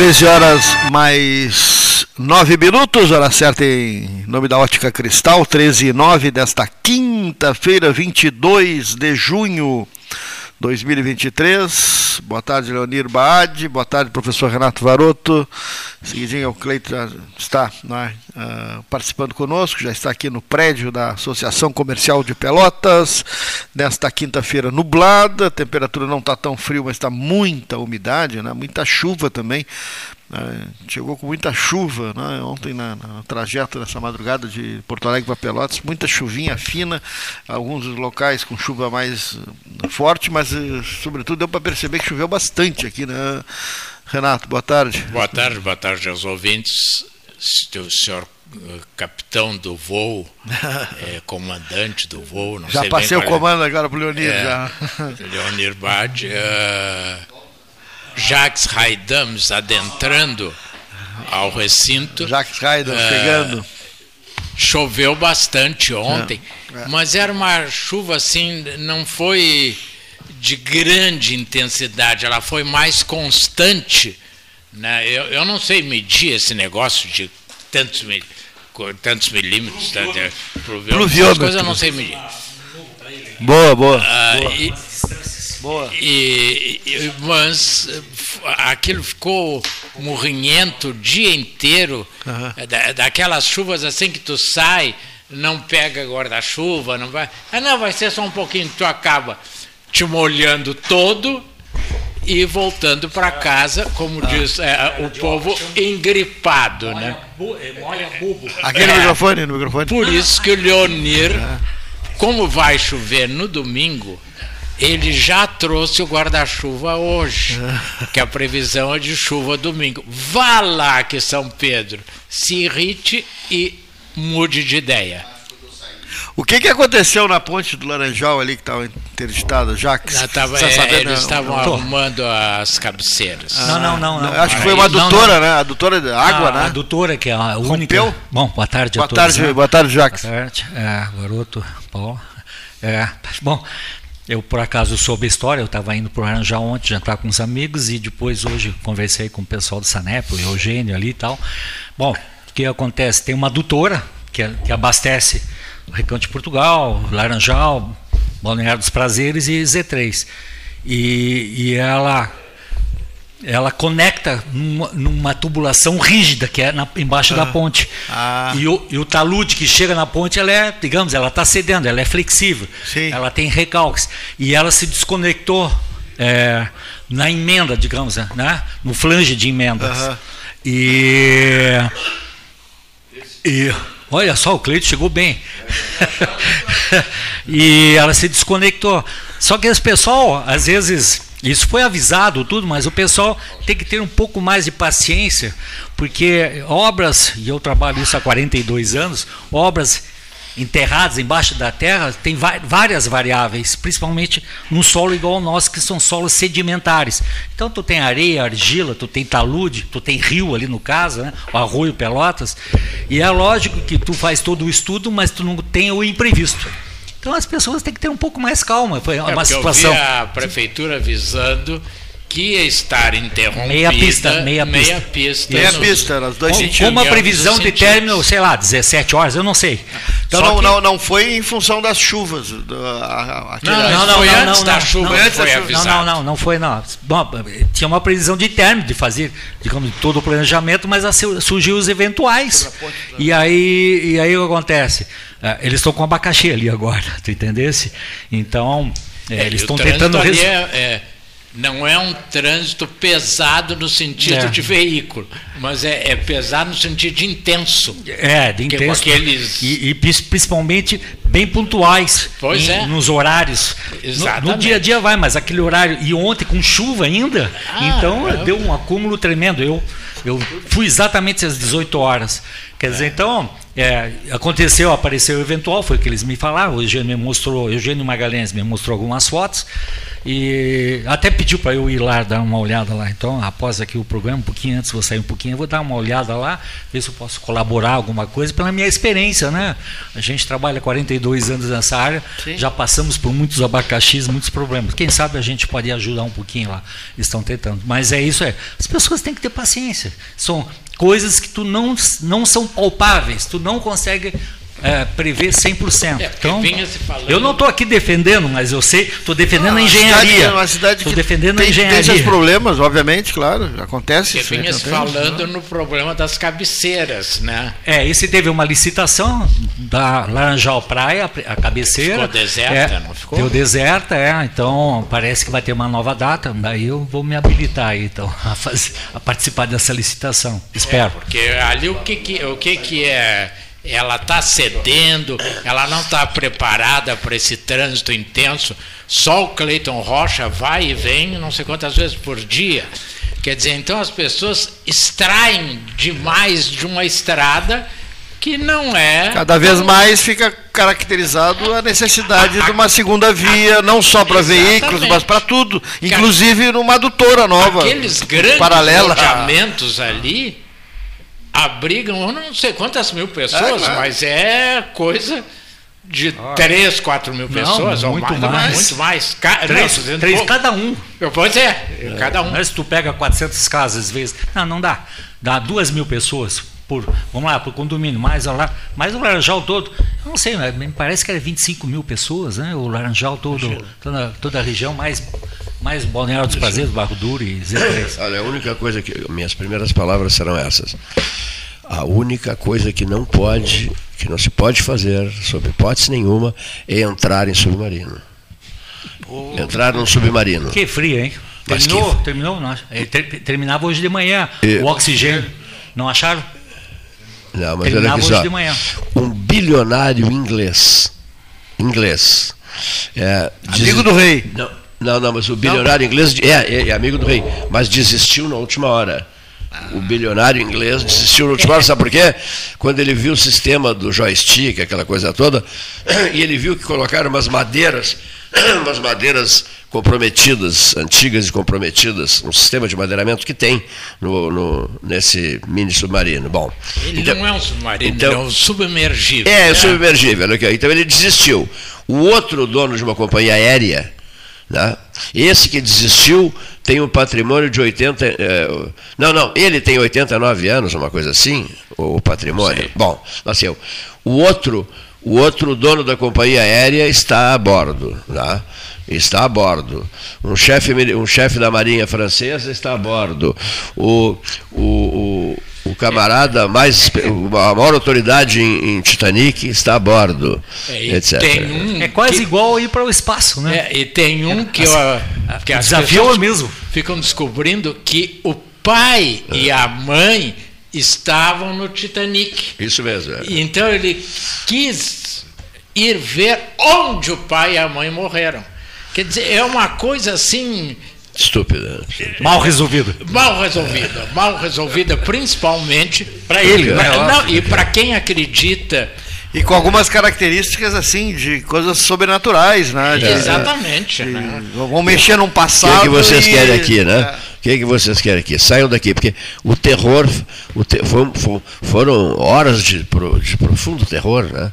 13 horas mais 9 minutos, hora certa em nome da Ótica Cristal, 13 e 9 desta quinta-feira, 22 de junho 2023. Boa tarde, Leonir Baade. Boa tarde, professor Renato Varoto. Seguidinho, o Cleiton está né, participando conosco, já está aqui no prédio da Associação Comercial de Pelotas. Nesta quinta-feira nublada, a temperatura não está tão frio, mas está muita umidade, né, muita chuva também. Né? Chegou com muita chuva né? ontem na, na trajeto nessa madrugada de Porto Alegre para Pelotas, muita chuvinha fina, alguns locais com chuva mais eh, forte, mas eh, sobretudo deu para perceber que choveu bastante aqui, né? Renato, boa tarde. Boa tarde, boa tarde aos ouvintes. O senhor eh, capitão do voo, é, comandante do voo, não já sei passei o comando agora para o Leonir. É, já. Leonir Bade. Uh, Jacques Raidams adentrando ao recinto. Jacques Raidams uh, chegando. Choveu bastante ontem, é, é. mas era uma chuva assim, não foi de grande intensidade, ela foi mais constante. Né? Eu, eu não sei medir esse negócio de tantos, tantos milímetros, tá, pluviômetro, coisas eu não sei medir. Boa, boa. Uh, boa. E, Boa. E, mas aquilo ficou morrinhento o dia inteiro, uhum. da, daquelas chuvas assim que tu sai, não pega guarda-chuva, não vai. Ah, não, vai ser só um pouquinho, tu acaba te molhando todo e voltando para casa, como ah. diz é, o povo, engripado, né? Molha bubo. Aquele é, microfone, no microfone. Por isso que o Leonir, como vai chover no domingo, ele já trouxe o guarda-chuva hoje, que a previsão é de chuva domingo. Vá lá que São Pedro se irrite e mude de ideia. O que, que aconteceu na ponte do Laranjal ali que estava interditada, Jacques? Não, tava, é, sabendo, eles estavam arrumando as cabeceiras. Ah, não, não, não, Acho que foi uma adutora, não, não. né? A adutora de água, ah, né? A adutora que é a única. Rompeu? Bom, boa tarde boa a todos. Tarde, né? Boa tarde, Jacques. Boa tarde, é, garoto, Paulo. É, bom, eu, por acaso, soube a história, eu estava indo para o Aranjá ontem jantar com uns amigos e depois hoje conversei com o pessoal do Sanep, o Eugênio ali e tal. Bom, o que acontece? Tem uma adutora que, que abastece o Recanto de Portugal, Laranjal, Balneário dos Prazeres e Z3. E, e ela ela conecta numa, numa, tubulação rígida que é na, embaixo ah, da ponte. Ah. E, o, e, o, talude que chega na ponte, ela é, digamos, ela está cedendo, ela é flexível, Sim. ela tem recalques. E ela se desconectou é, na emenda, digamos, né? no flange de emendas. Uh -huh. E, e olha só, o Cleito chegou bem. e ela se desconectou. Só que esse pessoal, às vezes isso foi avisado, tudo, mas o pessoal tem que ter um pouco mais de paciência, porque obras, e eu trabalho isso há 42 anos, obras enterradas embaixo da terra tem várias variáveis, principalmente num solo igual ao nosso, que são solos sedimentares. Então tu tem areia, argila, tu tem talude, tu tem rio ali no caso, né? o arroio Pelotas, e é lógico que tu faz todo o estudo, mas tu não tem o imprevisto. Então as pessoas têm que ter um pouco mais calma. Foi uma é situação. Eu vi a prefeitura avisando que ia estar interrompida. Meia pista, meia pista. Meia pista. Meia no- pista, nas dois Com, sentidos. com uma previsão de sentidos. término, sei lá, 17 horas, eu não sei. Então não, que- não, não foi em função das chuvas. do- a- a- aquele- Não, Não, Isso não, foi não, antes não, da não, chuva não, antes da foi chuva. Não, não, não, não foi não. Bom, tinha uma previsão de término de fazer, digamos, todo o planejamento, mas surgiu os eventuais. E aí, e aí o que acontece? Ah, Eles estão com abacaxi ali agora, tu entendesse? Então, é, É, eles estão tentando resolver. é- é- não é um trânsito pesado no sentido É. de veículo, mas é, é pesado no sentido de intenso. É, de intenso. aqueles- E, e principalmente bem pontuais Pois em- é. nos horários. No, no dia a dia vai, mas aquele horário. E ontem com chuva ainda, Ah, então é. deu um acúmulo tremendo. Eu, eu fui exatamente às 18 horas. Quer dizer, então, é, aconteceu, apareceu o eventual, foi o que eles me falaram. O Eugênio me mostrou, Eugênio Magalhães me mostrou algumas fotos. E até pediu para eu ir lá dar uma olhada lá. Então, após aqui o programa, um pouquinho antes, vou sair um pouquinho, eu vou dar uma olhada lá, ver se eu posso colaborar alguma coisa pela minha experiência, né? A gente trabalha 42 anos nessa área, Sim. já passamos por muitos abacaxis, muitos problemas. Quem sabe a gente pode ajudar um pouquinho lá. Estão tentando. Mas é isso, é. As pessoas têm que ter paciência. São coisas que tu não, não são palpáveis, tu não consegue é, prever 100%. É, então, falando- eu não estou aqui defendendo, mas eu sei, estou defendendo a Uma cidade- engenharia. Cidade Estou defendendo tem, a engenharia. tem seus problemas, obviamente, claro, acontece. Porque isso aí vinha se falando no problema das cabeceiras, né? É, esse teve uma licitação da Laranjal Praia, a cabeceira. Ficou deserta, é, não ficou? Deu deserta, é. Então parece que vai ter uma nova data. Daí eu vou me habilitar aí, então, a, fazer, a participar dessa licitação. Espero. Porque ali o que, que, o que, que é. Ela está cedendo, ela não está preparada para esse trânsito intenso. Só o Cleiton Rocha vai e vem não sei quantas vezes por dia. Quer dizer, então as pessoas extraem demais de uma estrada que não é. Cada vez mais fica caracterizado a necessidade de uma segunda via, não só para veículos, mas para tudo, inclusive numa adutora nova, Aqueles grandes paralela. ali abrigam eu não sei quantas mil pessoas, É, claro. mas é coisa de 3, 4 mil pessoas, ou muito mais, mais. muito mais. Ca- Três, não, dizendo três pouco. cada um. Pois é, cada um. Mas se tu pega 400 casas, às vezes. Não, não dá. Dá duas mil pessoas por, vamos lá, por condomínio, mais lá, mais o Laranjal todo. Eu não sei, mas me parece que era 25 mil pessoas, né? O Laranjal todo, toda, toda a região, mais, mais Balneário dos Prazeres, Barro Duro e Z3. Olha, a única coisa que. Minhas primeiras palavras serão essas. A única coisa que não pode, que não se pode fazer, sob hipótese nenhuma, é entrar em submarino. Entrar num submarino. Que frio, hein? Terminou? que- Terminou? Não, é, ter- terminava hoje de manhã. E- O oxigênio. Não acharam? Não, mas olha Terminava aqui hoje só. de manhã. Um bilionário inglês. Inglês. É, diz- Amigo do rei. Não, não, não, mas o bilionário inglês é, é, é amigo do rei, mas desistiu na última hora. O bilionário inglês desistiu na última hora, sabe por quê? Quando ele viu o sistema do joystick, aquela coisa toda, e ele viu que colocaram umas madeiras, umas madeiras comprometidas, antigas e comprometidas, um sistema de madeiramento que tem no, no- nesse mini submarino. Bom, Ele então- não é um submarino, então- ele é um submergível. é, é submergível. ó. Então ele desistiu. O outro dono de uma companhia aérea, né, esse que desistiu, tem um patrimônio de 80. eh, não, não, ele tem 89 anos, uma coisa assim, o, o patrimônio. Bom, nasceu. O outro, o outro dono da companhia aérea está a bordo. Né, está a bordo. Um chefe, um chefe da Marinha Francesa está a bordo. O, o, o, o camarada mais. A maior autoridade em, em Titanic está a bordo. É, etc. tem um É quase que- igual ir para o espaço, né? É, e tem um que, eu, que o as desafio é o mesmo. ficam descobrindo que o pai e a mãe estavam no Titanic. Isso mesmo. é. Então ele quis ir ver onde o pai e a mãe morreram. Quer dizer, é uma coisa assim Estúpida. Mal resolvido. mal resolvida, mal resolvida, principalmente Pra ele, né? Não, e para quem acredita E com algumas características assim de coisas sobrenaturais, né? De- exatamente, de- né? Vão mexer num O que, passado. é que vocês e- querem aqui, né? É. O que, é que vocês querem aqui? Saiam daqui, porque o terror, o te- foi- foram horas de, de profundo terror, né?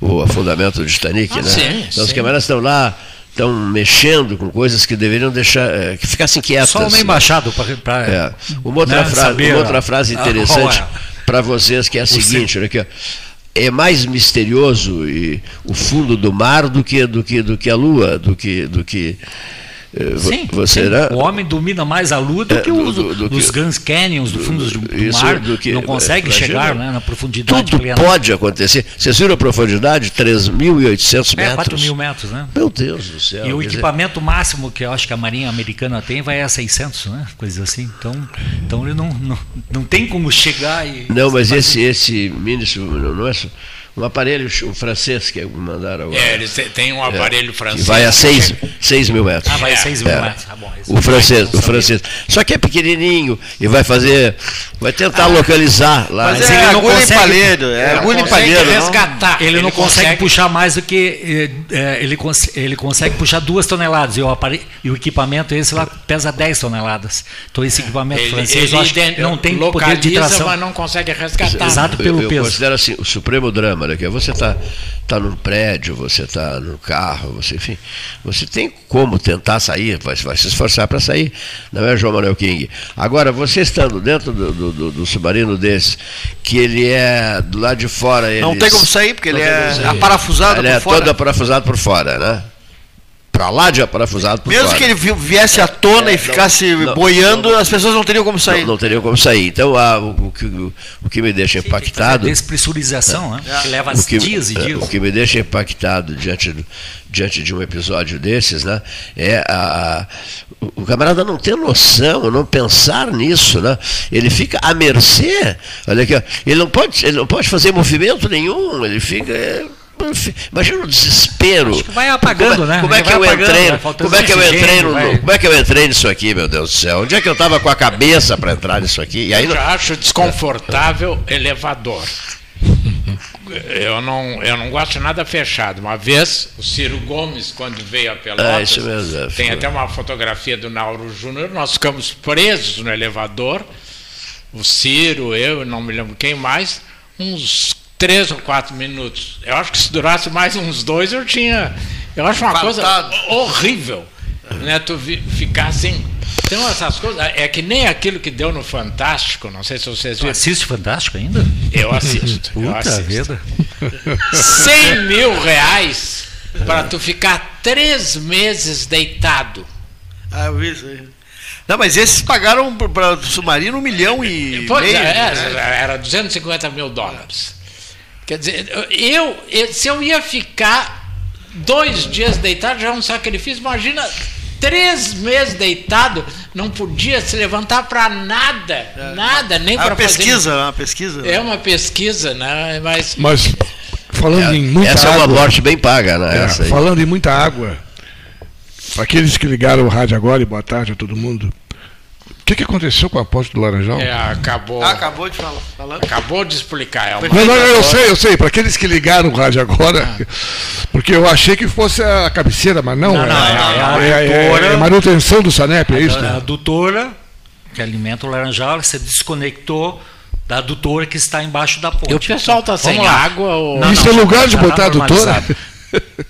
O afundamento do Titanic, Ah, né? sim, então os sim. camaradas estão lá estão mexendo com coisas que deveriam deixar, é, que ficassem quietas. Só uma embaixada para. É. Uma, outra né, frase, uma outra frase interessante a- para vocês, que é a seguinte, olha aqui, ó. é mais misterioso e, o fundo do mar do que, do que, do que a lua, do que. Do que eh, Sim, você, sim. né? o homem domina mais a lua do É, que do- os, do- do dos que- Grand Canyons, do fundo do, do Isso, mar, do que- não consegue imagina. chegar né, na profundidade Tudo plena. pode acontecer. Vocês viram a profundidade? 3.800 É, metros. 4 mil metros, né? Meu Deus do céu. E o quer dizer, equipamento máximo que eu acho que a Marinha Americana tem vai a 600, né? Coisa assim. Então, então ele não, não, não tem como chegar e. Não, mas esse, esse mini, não não é um aparelho um francês que mandaram agora. É, eles têm- um aparelho que francês. vai a que 6, chega- 6 mil metros. Ah, vai a 6 mil É. metros. Tá bom. O francês, não o francês. Só que é pequenininho e vai fazer, vai tentar localizar lá. Mas Mas é ele não agulha consegue- palheiro, é Não agulha e palheiro. não? resgatar. Ele, não consegue, puxar mais do que. eh, eh, ele, cons- ele consegue puxar duas toneladas. E o, e o equipamento esse lá pesa 10 toneladas. Então esse equipamento Ele, francês ele eu acho que não tem poder localiza, de tração. mas não consegue resgatar. Exato Eu- pelo eu, peso. considero assim, o supremo drama, né? Que é você está tá num prédio, você está no carro, você, enfim, você tem como tentar sair, vai, vai se esforçar para sair, não é João Manuel King? Agora, você estando dentro do, do, do- submarino desse, que ele é do lado de fora. Não eles- tem como sair, porque não ele é aparafusado Ele por é fora. todo aparafusado por fora, né? Para lá de aparafusado Mesmo fora. que ele vi- viesse à tona É, e ficasse não, não, boiando, não, as pessoas não teriam como sair. Não, não teriam como sair. Então, ah, o, o que, o, o que me deixa impactado. Despressurização, né? Que leva o que, dias e é, dias. o que me deixa impactado diante, do- diante de um episódio desses, né, é a, a- o, o camarada não ter noção, não pensar nisso, né? Ele fica à mercê. Olha aqui, ó, ele não pode, ele não pode fazer movimento nenhum. Ele fica é, Imagina o desespero. Acho que vai apagando, como, é- né? Como é que vai eu apagando, entrei? Como é que eu entrei no, vai- como é que eu entrei nisso aqui, meu Deus do céu? Onde é que eu estava com a cabeça para entrar nisso aqui? E aí Eu acho desconfortável elevador. Eu não, eu não gosto de nada fechado. Uma vez, o Ciro Gomes, quando veio a Pelotas, É, mesmo, é, tem até uma fotografia do Nauro Júnior, nós ficamos presos no elevador, o Ciro, eu, não me lembro quem mais, uns três ou quatro minutos. Eu acho que se durasse mais uns dois, eu tinha. Eu acho uma coisa horrível. Né, tu vi- ficar assim. Então, essas coisas. É que nem aquilo que deu no Fantástico, não sei se vocês Tu viram. assiste Fantástico ainda? Eu assisto. eu Puta assisto. vida. 100 mil reais para tu ficar três meses deitado. Ah, eu vi isso aí. Não, mas esses pagaram para o submarino um milhão e Pois meio. é, né? era 250 mil dólares. Quer dizer, eu, se eu ia ficar dois dias deitado, já é um sacrifício. Imagina, três meses deitado, não podia se levantar para nada, nada, nem É uma para fazer. pesquisa, é uma pesquisa. É uma pesquisa, né? Mas Mas falando em muita Essa é uma água, morte bem paga, né? é, essa aí. falando em muita água, para aqueles que ligaram o rádio agora e boa tarde a todo mundo, o que, que aconteceu com a ponte do Laranjal? é, acabou, Ah, acabou de falar. Falando. acabou de explicar. É uma Não, não, eu sei, eu sei. Para aqueles que ligaram o rádio agora, porque eu achei que fosse a cabeceira, mas não. Não, não, é, é a é- é- adutora. é manutenção do Sanep, é isso? A adutora, que alimenta o laranjal, se desconectou da adutora que está embaixo da ponte. E o pessoal está sem água ou. Não, Isso é lugar de tá botar a adutora? normalizado.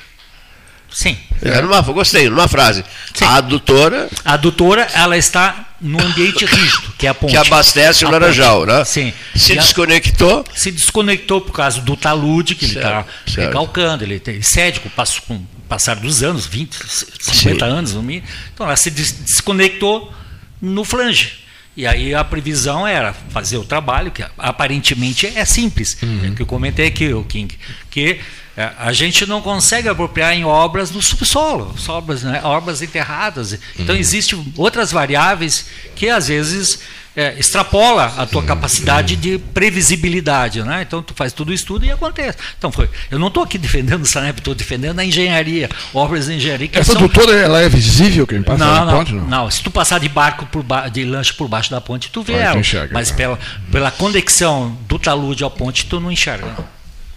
Sim. É, numa, gostei, numa frase. A adutora A adutora, ela está no ambiente rígido, que é a ponte. que abastece o A Laranjal, ponte. né? Sim. Se E a- desconectou, se desconectou por causa do talude que ele está Certo, certo. recalcando, ele, tem- ele cede com com o passar dos anos, 20, 50 anos no mínimo. Então ela se des- desconectou no flange. E aí a previsão era fazer o trabalho, que aparentemente é simples, Uhum. é que eu comentei aqui, o King, que a gente não consegue apropriar em obras no subsolo, obras, né, obras enterradas. Uhum. Então existem outras variáveis que às vezes é, extrapola a tua capacidade de previsibilidade, né? Então tu faz tudo isso tudo e acontece. Então foi. Eu não estou aqui defendendo o Sanep, estou defendendo a engenharia, obras de engenharia que Essa são adutora, ela é visível quem passa não, não, ponte? Não. não. Se tu passar de barco por ba- de lanche por baixo da ponte, tu vê tu ela. enxerga, mas tá. pela, pela conexão do talude à ponte, tu não enxerga.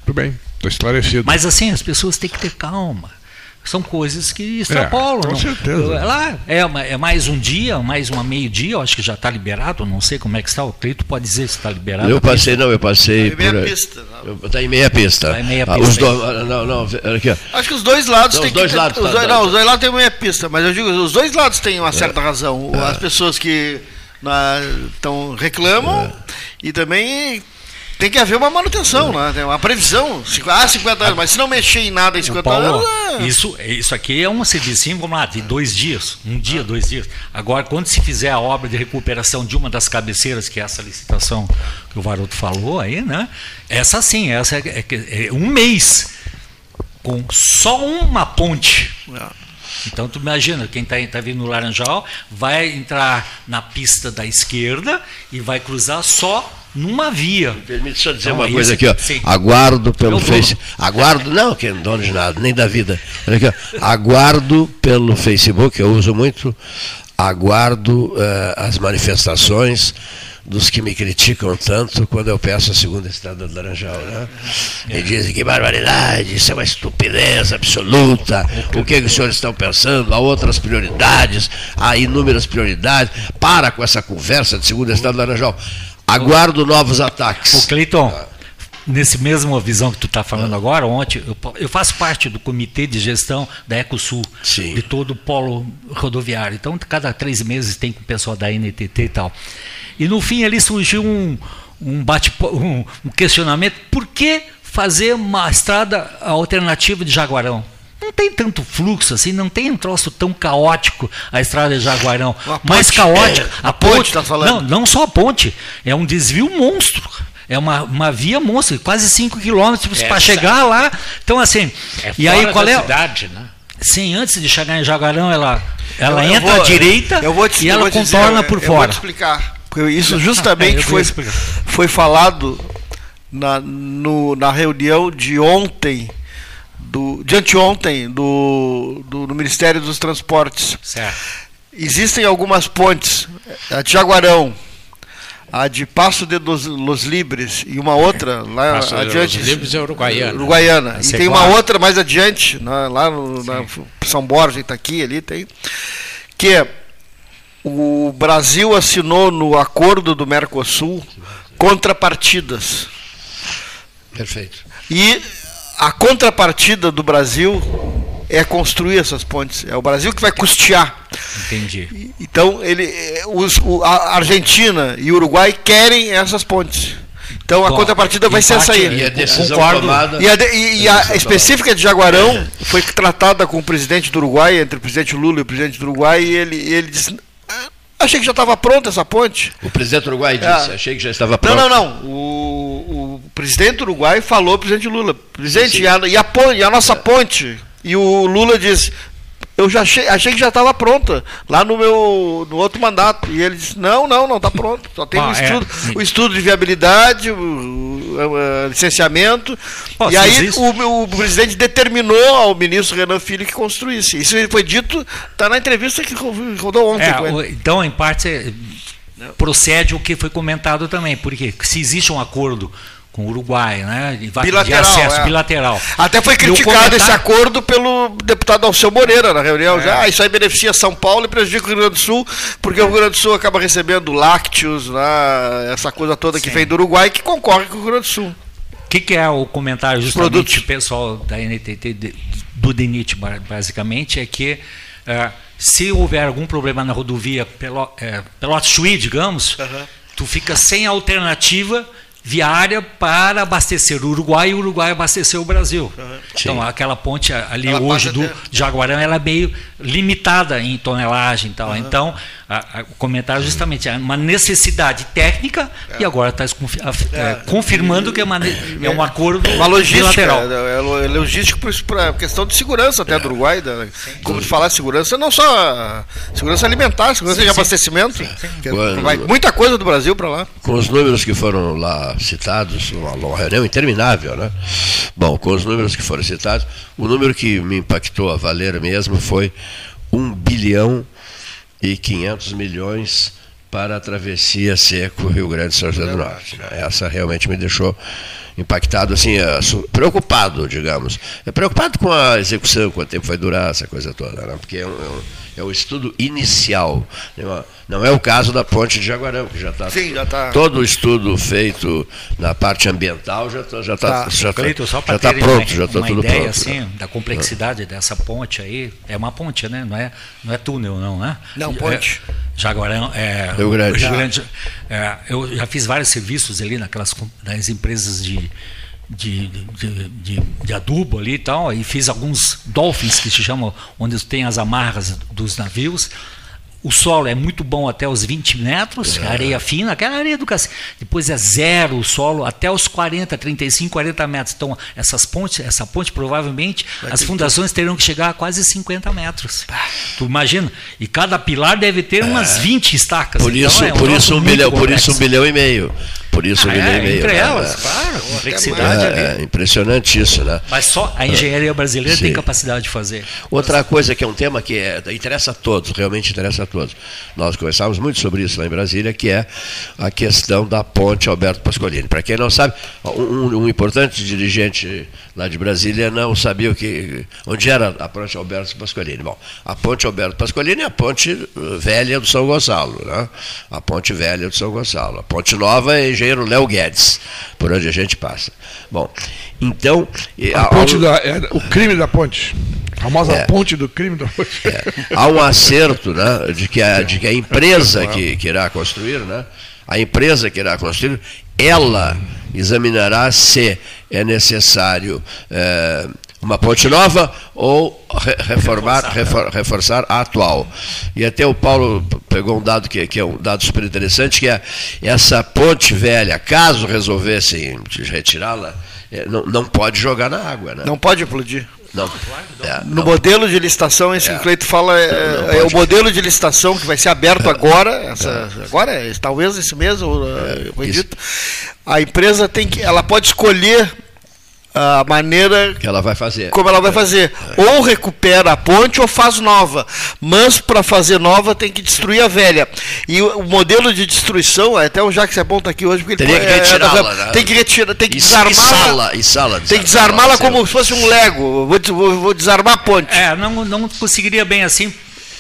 Tudo bem, está esclarecido. Mas assim, as pessoas têm que ter calma. são coisas que extrapolam. É, com não- certeza. Lá é, é mais um dia, mais uma meio-dia, eu acho que já está liberado, não sei como é que está. O Cleito pode dizer se está liberado. Eu passei, não, eu passei Tá em meia pista, não. Está em meia pista. Tá em meia Ah, pista, os é. dois, ah, não, não, olha aqui. Acho que os dois lados Não, têm os dois que. lados, os tá, dois, tá. não, os dois lados têm meia pista, mas eu digo, os dois lados têm uma certa É. razão. As pessoas que na, tão, reclamam É. e também tem que haver uma manutenção, né? Tem uma previsão. Ah, 50 anos, mas se não mexer em nada em 50 Paulo, anos. ah, isso, isso aqui é um servicinho, vamos lá, de dois dias, um dia, dois dias. Agora, quando se fizer a obra de recuperação de uma das cabeceiras, que é essa licitação que o Varoto falou aí, né? Essa sim, essa é, é- é um mês com só uma ponte. Então tu imagina, quem está tá vindo no Laranjal vai entrar na pista da esquerda e vai cruzar só numa via. Permite só dizer Então, uma é coisa isso aqui, ó. sim. Aguardo pelo Eu vou. Face. Aguardo, não, que não dono de nada, nem da vida. Olha aqui, ó. Aguardo pelo Facebook, eu uso muito. Aguardo eh, as manifestações dos que me criticam tanto quando eu peço a segunda estrada do Laranjal, né? E dizem que barbaridade, isso é uma estupidez absoluta. O que, que os senhores estão pensando? Há outras prioridades, há inúmeras prioridades. Para com essa conversa de segunda estrada do Laranjal. Aguardo novos ataques. Ô Cleiton, nesse mesmo visão que tu está falando agora, ontem, eu, eu faço parte do comitê de gestão da Ecosul, Sim. de todo o polo rodoviário. Então, cada três meses tem com o pessoal da NTT e tal. E no fim ali surgiu um, um, bate, um, um questionamento, por que fazer uma estrada alternativa de Jaguarão? Não tem tanto fluxo assim, não tem um troço tão caótico a estrada de Jaguarão. Mais ponte. caótica. É, a ponte, tá falando. Não, não só a ponte, é um desvio monstro. É uma, uma via monstro, quase 5 quilômetros para chegar lá. Então, assim, É e aí fora qual é? cidade, né? Sim, antes de chegar em Jaguarão, ela, ela eu- eu entra vou- à direita eu vou te- e ela te dizer, contorna eu- por eu vou fora. te explicar. Porque isso justamente vou foi, explicar. foi falado na, no- na reunião de ontem, do, de anteontem, do, do, do Ministério dos Transportes. Certo. Existem algumas pontes, a de Jaguarão, a de Passo de dos, Los Libres e uma outra lá Passo de adiante. Los Libres é Uruguaiana. Uruguaiana. A E tem uma outra mais adiante, na- lá no na São Borja, Itaqui, ali tem, que é o Brasil assinou no acordo do Mercosul contrapartidas. Perfeito. E a contrapartida do Brasil é construir essas pontes. É o Brasil que vai custear. Entendi. Então, ele, os, a Argentina e o Uruguai querem essas pontes. Então, a Bom, contrapartida vai ser essa aí. E a decisão Concordo. tomada. E a, de- e- e a específica de Jaguarão foi tratada com o presidente do Uruguai, entre o presidente Lula e o presidente do Uruguai, e ele, ele disse: "Ah, Achei que já estava pronta essa ponte. O presidente do Uruguai disse, É. achei que já estava Não, pronto. não, não. O, o presidente do Uruguai falou ao presidente Lula: Presidente, e a, e a ponte, e a nossa ponte? E o Lula disse: Eu já achei, achei que já estava pronta, lá no meu no outro mandato. E ele disse: Não, não, não está pronto. Só tem Ah, o é. estudo, o estudo de viabilidade, o, o- o licenciamento. Ó, e aí o, o presidente determinou ao ministro Renan Filho que construísse. Isso foi dito, está na entrevista que rodou ontem É, então, em parte, é, procede o que foi comentado também, porque se existe um acordo com o Uruguai, né, de, va- de Bilateral, acesso é. bilateral. Até foi criticado esse acordo pelo deputado Alceu Moreira na reunião. É. Já, ah, isso aí beneficia São Paulo e prejudica o Rio Grande do Sul, porque o Rio Grande do Sul acaba recebendo lácteos, né, essa coisa toda que Sim. vem do Uruguai que concorre com o Rio Grande do Sul. O que, que é o comentário justamente produtos. pessoal da NTT, do DENIT, ba- basicamente, é que eh, se houver algum problema na rodovia Pelo, eh, Pelotas-Chuí, digamos, tu fica sem alternativa viária para abastecer o Uruguai e o Uruguai abastecer o Brasil. Então, aquela ponte ali Ela hoje do até- Jaguarão, ela é meio limitada em tonelagem e tal. Então, a- a- o comentário justamente é uma necessidade técnica e agora está confirmando que é, uma é um acordo Uma logística, bilateral. é, é lo- é logístico para questão de segurança até do Uruguai. Da, como tu falar segurança, não só segurança alimentar, segurança de abastecimento. que Quando- vai muita coisa do Brasil para lá. Com os números que foram lá citados, uma, uma reunião interminável, né? Bom, com os números que foram citados, o número que me impactou a valer mesmo foi 1 bilhão e 500 milhões para a travessia seco Rio Grande São José do Norte. Essa realmente me deixou impactado, assim, é, preocupado, digamos. É preocupado com a execução, quanto tempo vai durar essa coisa toda, né? porque é um, é um é o estudo inicial. Não é o caso da ponte de Jaguarão, que já está tá... todo o estudo feito na parte ambiental já está já tá, tá. já tá, só já tá pronto, uma, já está tudo ideia, pronto. Assim, né? da complexidade é. dessa ponte aí, é uma ponte, né? Não é, não é túnel, não, né? Não, ponte. É, Jaguarão é Rio Grande. Rio Grande é, eu já fiz vários serviços ali naquelas nas empresas de de, de, de, de, adubo ali e tal, e fiz alguns dolphins que se chamam, onde tem as amarras dos navios. O solo é muito bom até os 20 metros, é. areia fina, aquela areia do cacete. Depois é zero o solo até os 40, 35, 40 metros. Então, essas pontes, essa ponte provavelmente, Vai as fundações que... terão que chegar a quase 50 metros. Tu imagina? E cada pilar deve ter é. umas 20 estacas. Por então, isso, é um por isso um bilhão, por isso um bilhão e meio. Por isso ah, um bilhão é, meio. Entre né? elas, claro, complexidade é, é, impressionante isso, né? Mas só a engenharia brasileira Sim. tem capacidade de fazer. Outra coisa que é um tema que é, interessa a todos, realmente interessa a todos. Nós conversávamos muito sobre isso lá em Brasília, que é a questão da ponte Alberto Pascolini. Para quem não sabe, um, um, importante dirigente lá de Brasília não sabia o que, onde era a ponte Alberto Pascolini. Bom, a ponte Alberto Pascolini é a ponte uh, velha do São Gonçalo, né? A ponte velha do São Gonçalo. A ponte nova é engenheiro Léo Guedes, por onde a gente passa. Bom, então. A ponte da, é, o crime da ponte. A famosa é, ponte do crime da ponte. É, há um acerto né, de, que a, de que a empresa que, que irá construir, né, a empresa que irá construir, ela examinará se é necessário é, uma ponte nova ou reformar, reforçar, reforçar a atual. E até o Paulo pegou um dado que, que é um dado super interessante, que é essa ponte velha, caso resolvessem retirá-la, é, não, não pode jogar na água. Né? Não pode implodir. Não. É, no não. modelo de licitação, esse é. Cleito fala, é, não, é, o modelo de licitação que vai ser aberto agora, essa, agora, é, talvez esse mês, ou, é, foi dito, a empresa tem que, ela pode escolher a maneira que ela vai fazer. Como ela vai fazer. É. Ou recupera a ponte ou faz nova. Mas para fazer nova tem que destruir a velha. E o, modelo de destruição, até o Jacques é bom estar aqui hoje porque Teria ele que retirá-la, né? tem que retirar, tem que desarmá-la. E sala, tem que desarmá-la como se fosse um Lego. Vou, vou, vou, desarmar a ponte. É, não, não conseguiria bem assim.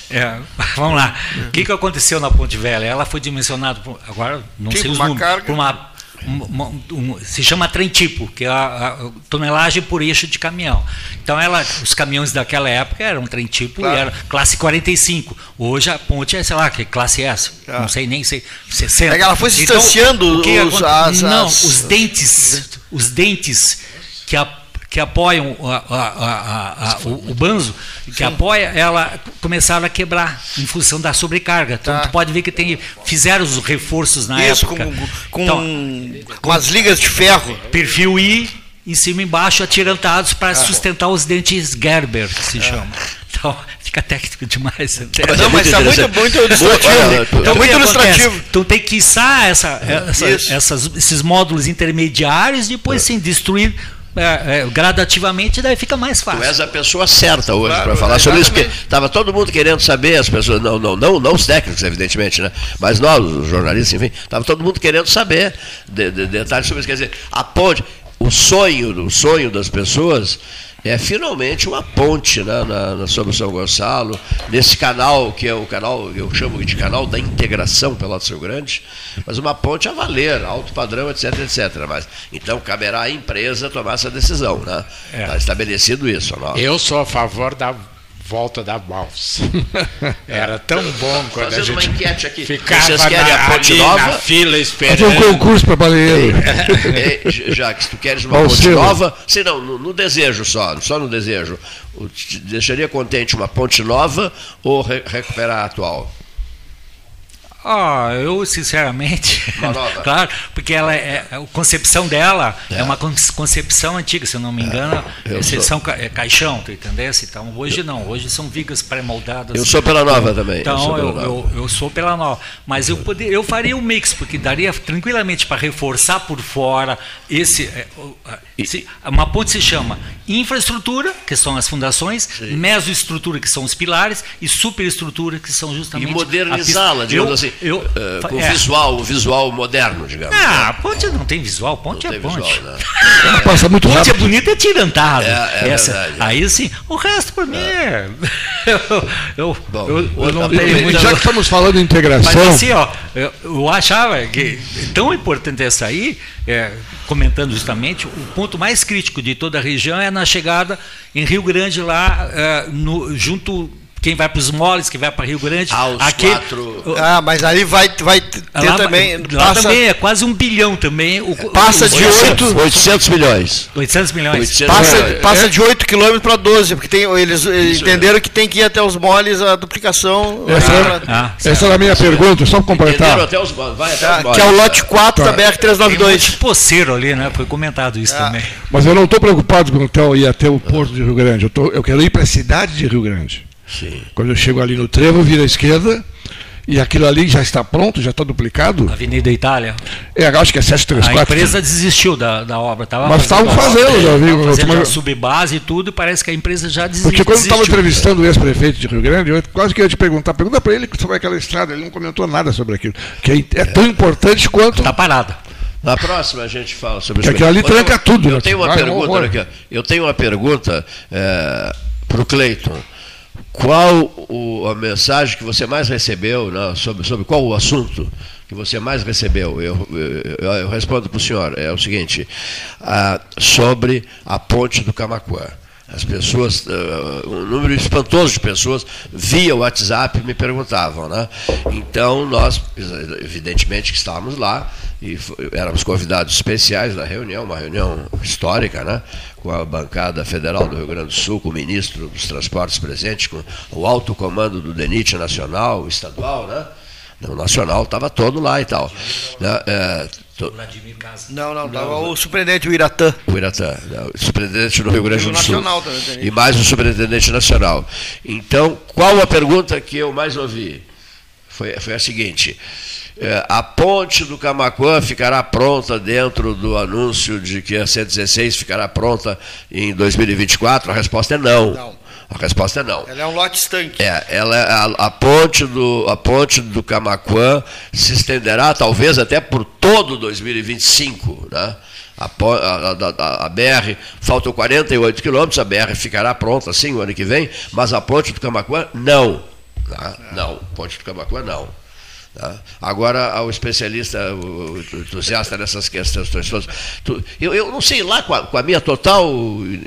É, vamos lá. O que, que aconteceu na Ponte Velha? Ela foi dimensionada, por, agora não tipo sei os números, por uma um, um, se chama trem tipo, que é a, a, tonelagem por eixo de caminhão. Então ela, os caminhões daquela época eram trem tipo claro. e era classe 45. Hoje a ponte é, sei lá, que é classe S. Ah. Não sei nem sei. 60. É ela foi se então, distanciando então, os, as, Não, as... os dentes, os dentes que a que apoiam a, a, a, o, o, banzo, que Sim. apoia, ela começaram a quebrar em função da sobrecarga. Então tá. tu pode ver que tem, fizeram os reforços na Isso, época. Com, com, então, com as ligas de ferro. Perfil I, em cima e embaixo, atirantados para ah. sustentar os dentes Gerber, que se ah. chama. Então, fica técnico demais. Até. Não, mas está muito, muito ilustrativo. Está muito ilustrativo. Então tem que içar essa, essa, essas, esses módulos intermediários e depois sim destruir é, é, gradativamente, daí fica mais fácil. Tu és a pessoa certa hoje claro, para falar sobre isso, porque estava todo mundo querendo saber, as pessoas, não, não, não, não os técnicos, evidentemente, né? mas nós, os jornalistas, enfim, estava todo mundo querendo saber de, de, detalhes sobre isso. Quer dizer, a ponte, o sonho, o sonho das pessoas é finalmente uma ponte né, na, na, sobre São Gonçalo, nesse canal que é o canal, eu chamo de canal da integração pelo Rio Grande, mas uma ponte a valer, alto padrão, etc, etc. Mas, então caberá à empresa tomar essa decisão. Está né? é. Tá estabelecido isso. Não? Eu sou a favor da volta da balsa. Era tão bom quando Fazendo a gente uma enquete aqui. ficava Vocês querem na, a ponte nova? na fila esperando. Fazer um concurso para baleeiro. Jacques, tu queres uma ponte nova? Sim, não, no, no, desejo só, só no desejo. Deixaria contente uma ponte nova ou re recuperar a atual? Ah, eu sinceramente, claro, porque ela é, a concepção dela é. é. uma concepção antiga, se eu não me engano, é, são é caixão, tu entendesse? Então hoje não, hoje são vigas pré-moldadas. Eu sou pela nova também. Então eu, eu, eu, eu, sou pela nova, mas eu poder, eu faria um mix porque daria tranquilamente para reforçar por fora esse, é, esse, uma ponte se chama infraestrutura, que são as fundações, Sim. mesoestrutura, que são os pilares, e superestrutura, que são justamente. E modernizá-la, digamos assim eu, uh, com é. visual, visual moderno, digamos. Ah, né? ponte não tem visual, ponte não é ponte. Visual, né? é, Passa muito ponte é rápido. é bonita é tirantado. É, é Essa, verdade, aí sim, o resto por mim é. eu, eu, Bom, eu, eu não tenho muito. Já que estamos falando de integração. Mas assim, ó, eu, eu achava que tão importante essa aí, é, comentando justamente, o ponto mais crítico de toda a região é na chegada em Rio Grande, lá é, no, junto quem vai para os moles, quem vai para Rio Grande. Ah, os aqui, quatro... ah, mas aí vai, vai ter lá, também. Lá passa, também é quase um bilhão também. O, passa de 8, 800 milhões. 800 milhões. 800 passa, milhões. passa de 8 quilômetros para 12, porque tem, eles, eles entenderam que tem que ir até os moles a duplicação. Essa, era, ah, essa era a minha pergunta, só para completar. Até os, vai até os moles, que é o lote 4 tá. da BR-392. Tem poceiro ali, né? Foi comentado isso ah. também. Mas eu não estou preocupado com o ir até o Porto de Rio Grande. Eu, tô, eu quero ir para a cidade de Rio Grande. Sim. Quando eu chego ali no trevo, viro à esquerda e aquilo ali já está pronto, já está duplicado. Avenida Itália. É, acho que é 734. A empresa desistiu da, da obra. Tava Mas estavam fazendo, já vi. Fazendo uma... subbase e tudo, e parece que a empresa já desistiu. Porque quando eu estava entrevistando o ex-prefeito de Rio Grande, eu quase que ia te perguntar, pergunta para ele sobre aquela estrada, ele não comentou nada sobre aquilo. Que é, é tão importante quanto. Está parada. Na próxima a gente fala sobre isso. Porque ali tranca eu, tudo. Eu, né? tenho uma pergunta, aqui, eu tenho uma pergunta é, para o Cleiton qual o, a mensagem que você mais recebeu, né, sobre, sobre qual o assunto que você mais recebeu? Eu, eu, eu respondo para o senhor, é o seguinte, ah, sobre a ponte do Camacuã. As pessoas, uh, um número espantoso de pessoas via WhatsApp me perguntavam, né? Então nós, evidentemente que estávamos lá e éramos convidados especiais da reunião, uma reunião histórica, né? Com a bancada federal do Rio Grande do Sul, com o ministro dos transportes presente, com o alto comando do DENIT nacional, estadual, né? O nacional estava todo lá e tal. Né? É, to... Não, não, estava o superintendente, o Iratã. O Iratã, não, o superintendente do Rio Grande do Sul. e mais o superintendente nacional. Então, qual a pergunta que eu mais ouvi? Foi, foi a seguinte. É, a ponte do Camacuã ficará pronta dentro do anúncio de que a 116 ficará pronta em 2024? A resposta é não. Não. A resposta é não. Ela é um lote estanque. É, ela, é a, a, ponte do, a ponte do Camacuã se estenderá talvez até por todo 2025. Né? A, a, a, a, BR, faltam 48 quilômetros, a BR ficará pronta sim o ano que vem, mas a ponte do Camacuã não. Tá? Não, ponte do Camacuã não. Tá? Agora, ao especialista, o, entusiasta nessas questões todas, eu, eu não sei lá, com a, com a, minha total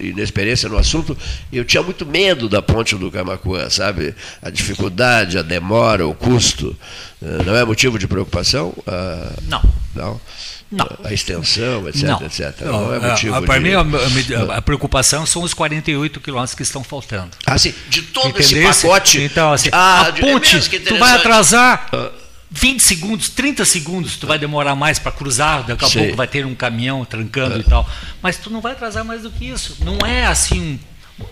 inexperiência no assunto, eu tinha muito medo da ponte do Camacuã, sabe? A dificuldade, a demora, o custo. Eh, não é motivo de preocupação? Ah, não. Não. Não. A extensão, etc, não. etc. Não, é motivo Para de... mim, a, a, preocupação são os 48 quilômetros que estão faltando. Ah, sim. De todo Entendeu? esse pacote. Então, assim, ah, a ponte, é tu vai atrasar. Ah 20 segundos, 30 segundos, tu vai demorar mais para cruzar, daqui a pouco vai ter um caminhão trancando é. e tal. Mas tu não vai atrasar mais do que isso. Não é assim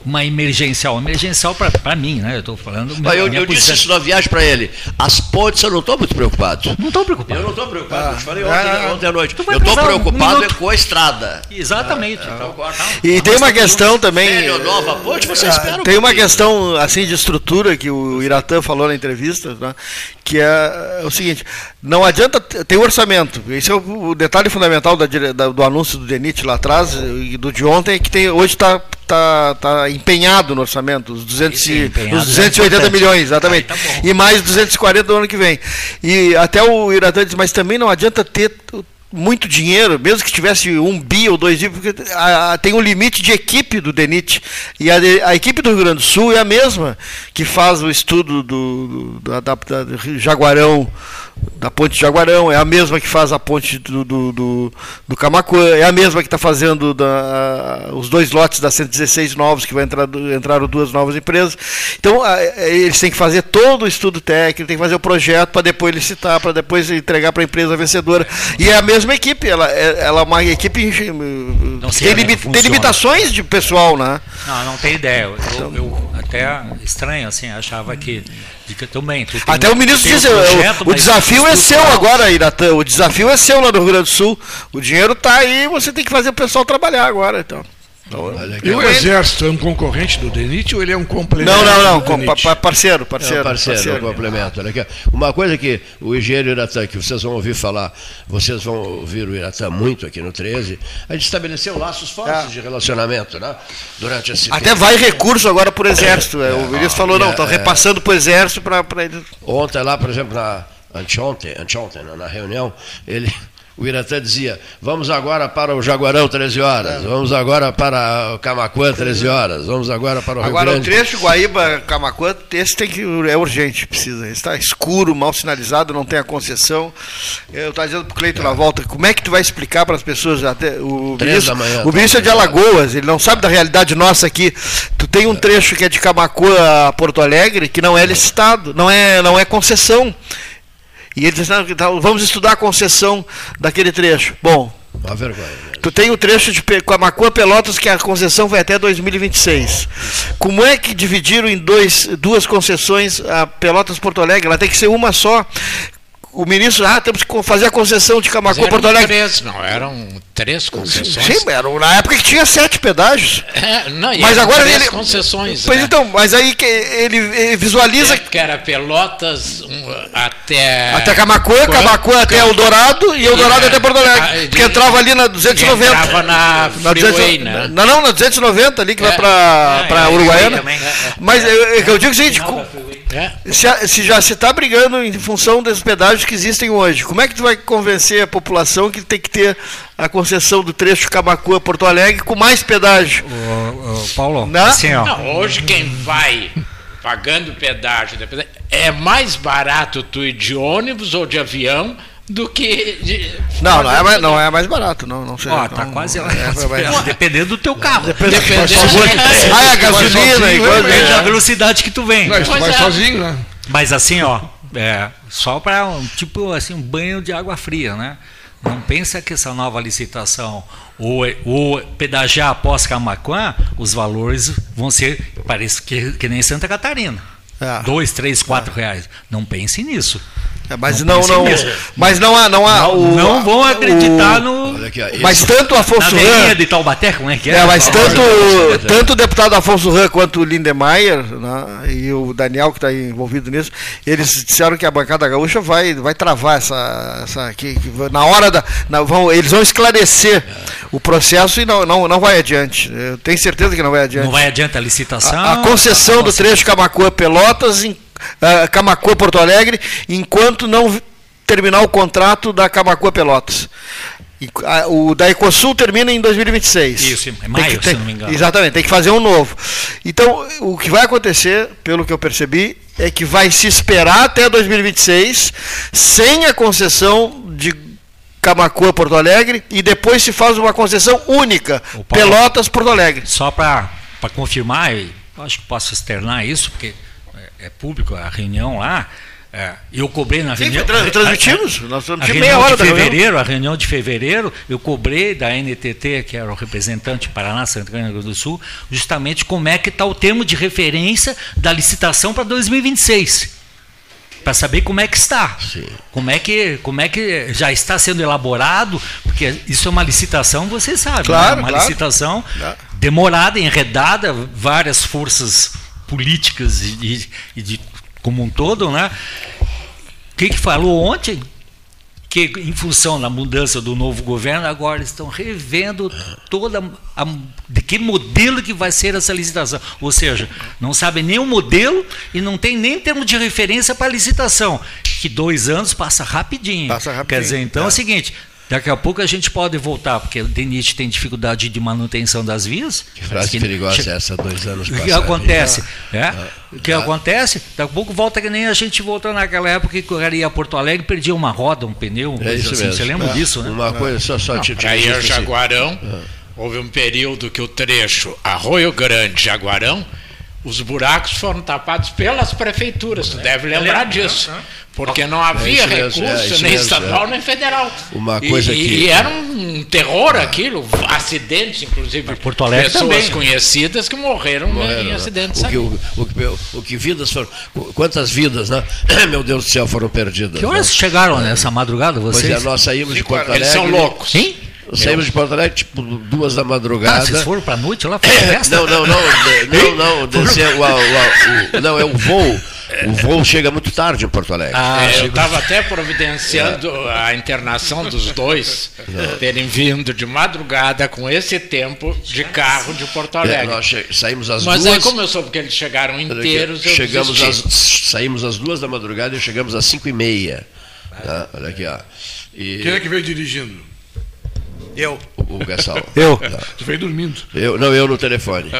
uma emergencial. Emergencial para mim, né? Eu estou falando. Minha, eu, eu disse isso na viagem para ele. As pontes eu não estou muito preocupado. Não estou preocupado. Eu não estou preocupado. Ah, eu te falei ontem, ah, ontem à noite. Eu estou preocupado um é com a estrada. Exatamente. Ah, então, e tem uma questão também. Velho, nova ponte, você ah, espera um Tem uma questão assim de estrutura que o Iratã falou na entrevista, né, que é, é o seguinte: não adianta ter orçamento. Esse é o, detalhe fundamental da, da, do anúncio do DENIT lá atrás e do de ontem, é que tem, hoje está tá, tá empenhado no orçamento, os, 200 Sim, os 280 é milhões, exatamente. Tá e mais 240 do ano que vem. E até o Iratã diz, mas também não adianta ter muito dinheiro, mesmo que tivesse um bi ou dois bi, porque a, a, tem um limite de equipe do DENIT. E a, a, equipe do Rio Grande do Sul é a mesma que faz o estudo do, do da, da, da Jaguarão da ponte de Jaguarão, é a mesma que faz a ponte do, do, do, do Camacuã, é a mesma que está fazendo da, os dois lotes da 116 novos, que vai entrar, entraram duas novas empresas. Então, a, eles têm que fazer todo o estudo técnico, tem que fazer o projeto para depois licitar, para depois entregar para a empresa vencedora. E é a mesma equipe, ela, é, ela é uma equipe. Tem, limi, tem, limitações de pessoal, né? Não, não tem ideia. Eu, eu, eu até estranho, assim, achava que também. Até o ministro disse, um o, o desafio é seu agora, Iratã. O desafio é seu lá no Rio Grande do Sul. O dinheiro está aí, você tem que fazer o pessoal trabalhar agora, então. E o Exército é um concorrente do DENIT ou ele é um complemento? Não, não, não. Com, pa- parceiro, parceiro. É um parceiro, um complemento. Olha aqui. Uma coisa que o engenheiro Iratã, que vocês vão ouvir falar, vocês vão ouvir o Iratã muito aqui no 13, a gente estabeleceu laços fortes É. de relacionamento, né? Durante esse Até tempo. vai recurso agora por exército. é, o ministro falou, não, é, estão é. repassando para o exército para eles. Ontem lá, por exemplo, na anteontem, anteontem na reunião, ele, o Iratã dizia, vamos agora para o Jaguarão 13 horas, vamos agora para o Camacuã 13 horas, vamos agora para o Agora o Rio Grande. trecho Guaíba Camacuã, esse tem que é urgente, precisa. Está escuro, mal sinalizado, não tem a concessão. Eu estava dizendo para o Cleito na volta, como é que tu vai explicar para as pessoas até o ministro, manhã, o ministro é de tá. Alagoas, ele não sabe da realidade nossa aqui. Tu tem um trecho que é de Camacuã a Porto Alegre que não é licitado, não é não é concessão. E ele diz, não, que tal, vamos estudar a concessão daquele trecho. Bom, Uma vergonha. né? Tu tem o trecho de Camacuã Pelotas que a concessão vai até 2026. Como é que dividiram em dois, duas concessões a Pelotas Porto Alegre? Ela tem que ser uma só. O ministro, ah, temos que fazer a concessão de eram Porto Alegre. três, não, eram três concessões. Sim, era na época que tinha sete pedágios. É, não, e Mas eram agora três ele. concessões. Pois né? então, mas aí que ele, ele visualiza É, porque era Pelotas um, até. até Camacuã, Camacuã até Eldorado e Eldorado É, até Porto Alegre. e- Porque entrava ali na 290. Entrava na Na Freeway, 200 né? Não, não, na 290 ali que vai É. para É, para é, Uruguaiana. também. Mas eu, eu digo o seguinte, É. se, se já se está brigando em função dos pedágios que existem hoje, como é que tu vai convencer a população que tem que ter a concessão do trecho Camacuã Porto Alegre com mais pedágio? Ô, ô, Paulo, Né? assim, ó. Não, hoje quem vai pagando pedágio, é mais barato tu ir de ônibus ou de avião do que de. Não, não é mais, não é mais barato, não, não sei. Ó, tá não- quase lá. é, vai- vai- Dependendo do teu carro. Dependendo- Ah, é a gasolina e é, coisa. Depende da velocidade que tu vem. Não, Pois vai é. sozinho, né? Mas assim, ó, é, só para um tipo assim, um banho de água fria, né? Não pensa que essa nova licitação ou, ou pedagiar após Camaquã, os valores vão ser, parece que, que nem Santa Catarina. É. Dois, três, quatro reais. Não pense nisso. É, mas Não não, não, pense mesmo. mas não há, não há Não, o, não vão acreditar o- no. Olha aqui, ó, Mas tanto Na Afonso Ram, de Taubaté, como é que é? É, mas tanto, tanto o deputado Afonso Ram quanto o Lindemeyer né, e o Daniel, que está envolvido nisso, eles disseram que a bancada gaúcha vai, vai travar essa. essa que, que na hora da. na- vão, eles vão esclarecer o processo e não, não, não vai adiante. Eu tenho certeza que não vai adiante. Não vai adiante a licitação. A, a concessão do trecho Camacuã Pelotas, em, ah, Camacuã Porto Alegre, enquanto não terminar o contrato da Camacuã Pelotas. Ah, o da Ecosul termina em 2026. Isso, em Tem maio, que- se tem- não me engano. Exatamente, tem que fazer um novo. Então, o que vai acontecer, pelo que eu percebi, é que vai se esperar até 2026, sem a concessão de Camacuã Porto Alegre, e depois se faz uma concessão única, O Paulo- Pelotas Porto Alegre. Só para confirmar, eu acho que posso externar isso, porque é, público a reunião lá. é, eu cobrei na Sim, reunião. tra- transmitimos. Nós transmitimos meia hora de da reunião. fevereiro, a reunião de fevereiro, eu cobrei da NTT, que era o representante Paraná, Santa Catarina do Sul, justamente como é que está o termo de referência da licitação para 2026. Para saber como é que está. Como é que, como é que já está sendo elaborado, porque isso é uma licitação, você sabe, Claro, né? uma claro. licitação Claro. demorada, enredada, várias forças políticas e, de- e de como um todo, né? O que, que falou ontem? Que em função da mudança do novo governo, agora estão revendo toda a, de que modelo que vai ser essa licitação. Ou seja, não sabem nem o modelo e não tem nem termo de referência para a licitação. Que dois anos passa rapidinho. Passa rapidinho, Quer dizer, então é, é. o seguinte. Daqui a pouco a gente pode voltar, porque o DENIT tem dificuldade de manutenção das vias. Que frase Que- perigosa che- é essa, dois anos o que acontece? é? O que acontece? Daqui a pouco volta que nem a gente voltou naquela época que o cara ia a Porto Alegre perdia uma roda, um pneu, uma É coisa isso assim. mesmo. Você lembra É. disso, né? Uma coisa, só, só te, Para ir assim. Jaguarão, houve um período que o trecho Arroio Grande Jaguarão, os buracos foram tapados pelas prefeituras. Tu deve lembrar disso. Porque não havia mesmo, é, recurso, nem mesmo, estadual, é. nem federal. Uma E- coisa e, que- E era um terror aquilo, acidentes, inclusive. Porto Alegre pessoas também. conhecidas que morreram, né, Morreram, em né? acidentes. o que, o, o, que- o que vidas foram. Quantas vidas, né? Meu Deus do céu, foram perdidas. Que horas né? chegaram nessa madrugada Pois vocês? é, nós saímos de Porto Alegre. Eles são loucos. Sim? Saímos de Porto Alegre, tipo, duas da madrugada. Ah, vocês foram para a noite lá? Festa? Não, não, não, não, não, descer, o, o, o, não, é o voo. O voo chega muito tarde em Porto Alegre. Ah, é, eu estava até providenciando é. a internação dos dois, é. terem vindo de madrugada com esse tempo de carro de Porto é, Alegre. nós saímos às Mas duas. Mas aí, como eu soube que eles chegaram inteiros, eu chegamos às, Saímos às duas da madrugada e chegamos às cinco e meia. Tá? Olha aqui, ó. E... Quem é que veio dirigindo? Eu. O, o Gassal. Eu. Você veio dormindo. Eu, não, eu no telefone.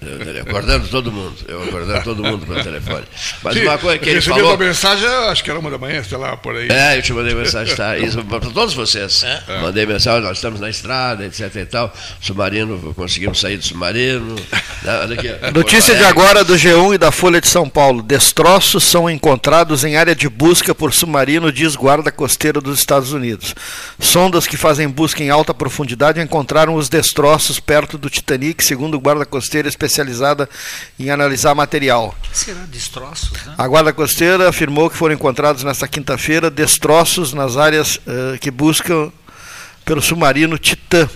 Eu, acordando todo mundo. Eu acordando todo mundo pelo telefone. Mas Sim, uma coisa que ele falou... uma mensagem, acho que era uma da manhã, sei lá, por aí. É, eu te mandei mensagem, tá? Isso para todos vocês. É. Mandei mensagem, nós estamos na estrada, etc e tal. Submarino, conseguimos sair do submarino. Né, olha aqui, Notícia de agora do G1 e da Folha de São Paulo. Destroços são encontrados em área de busca por submarino, diz guarda costeira dos Estados Unidos. Sondas que fazem busca em alta profundidade encontraram os destroços perto do Titanic, segundo guarda costeira especializada em analisar material. O que será destroços? Né? A guarda costeira afirmou que foram encontrados nesta quinta-feira destroços nas áreas uh, que buscam pelo submarino Titã.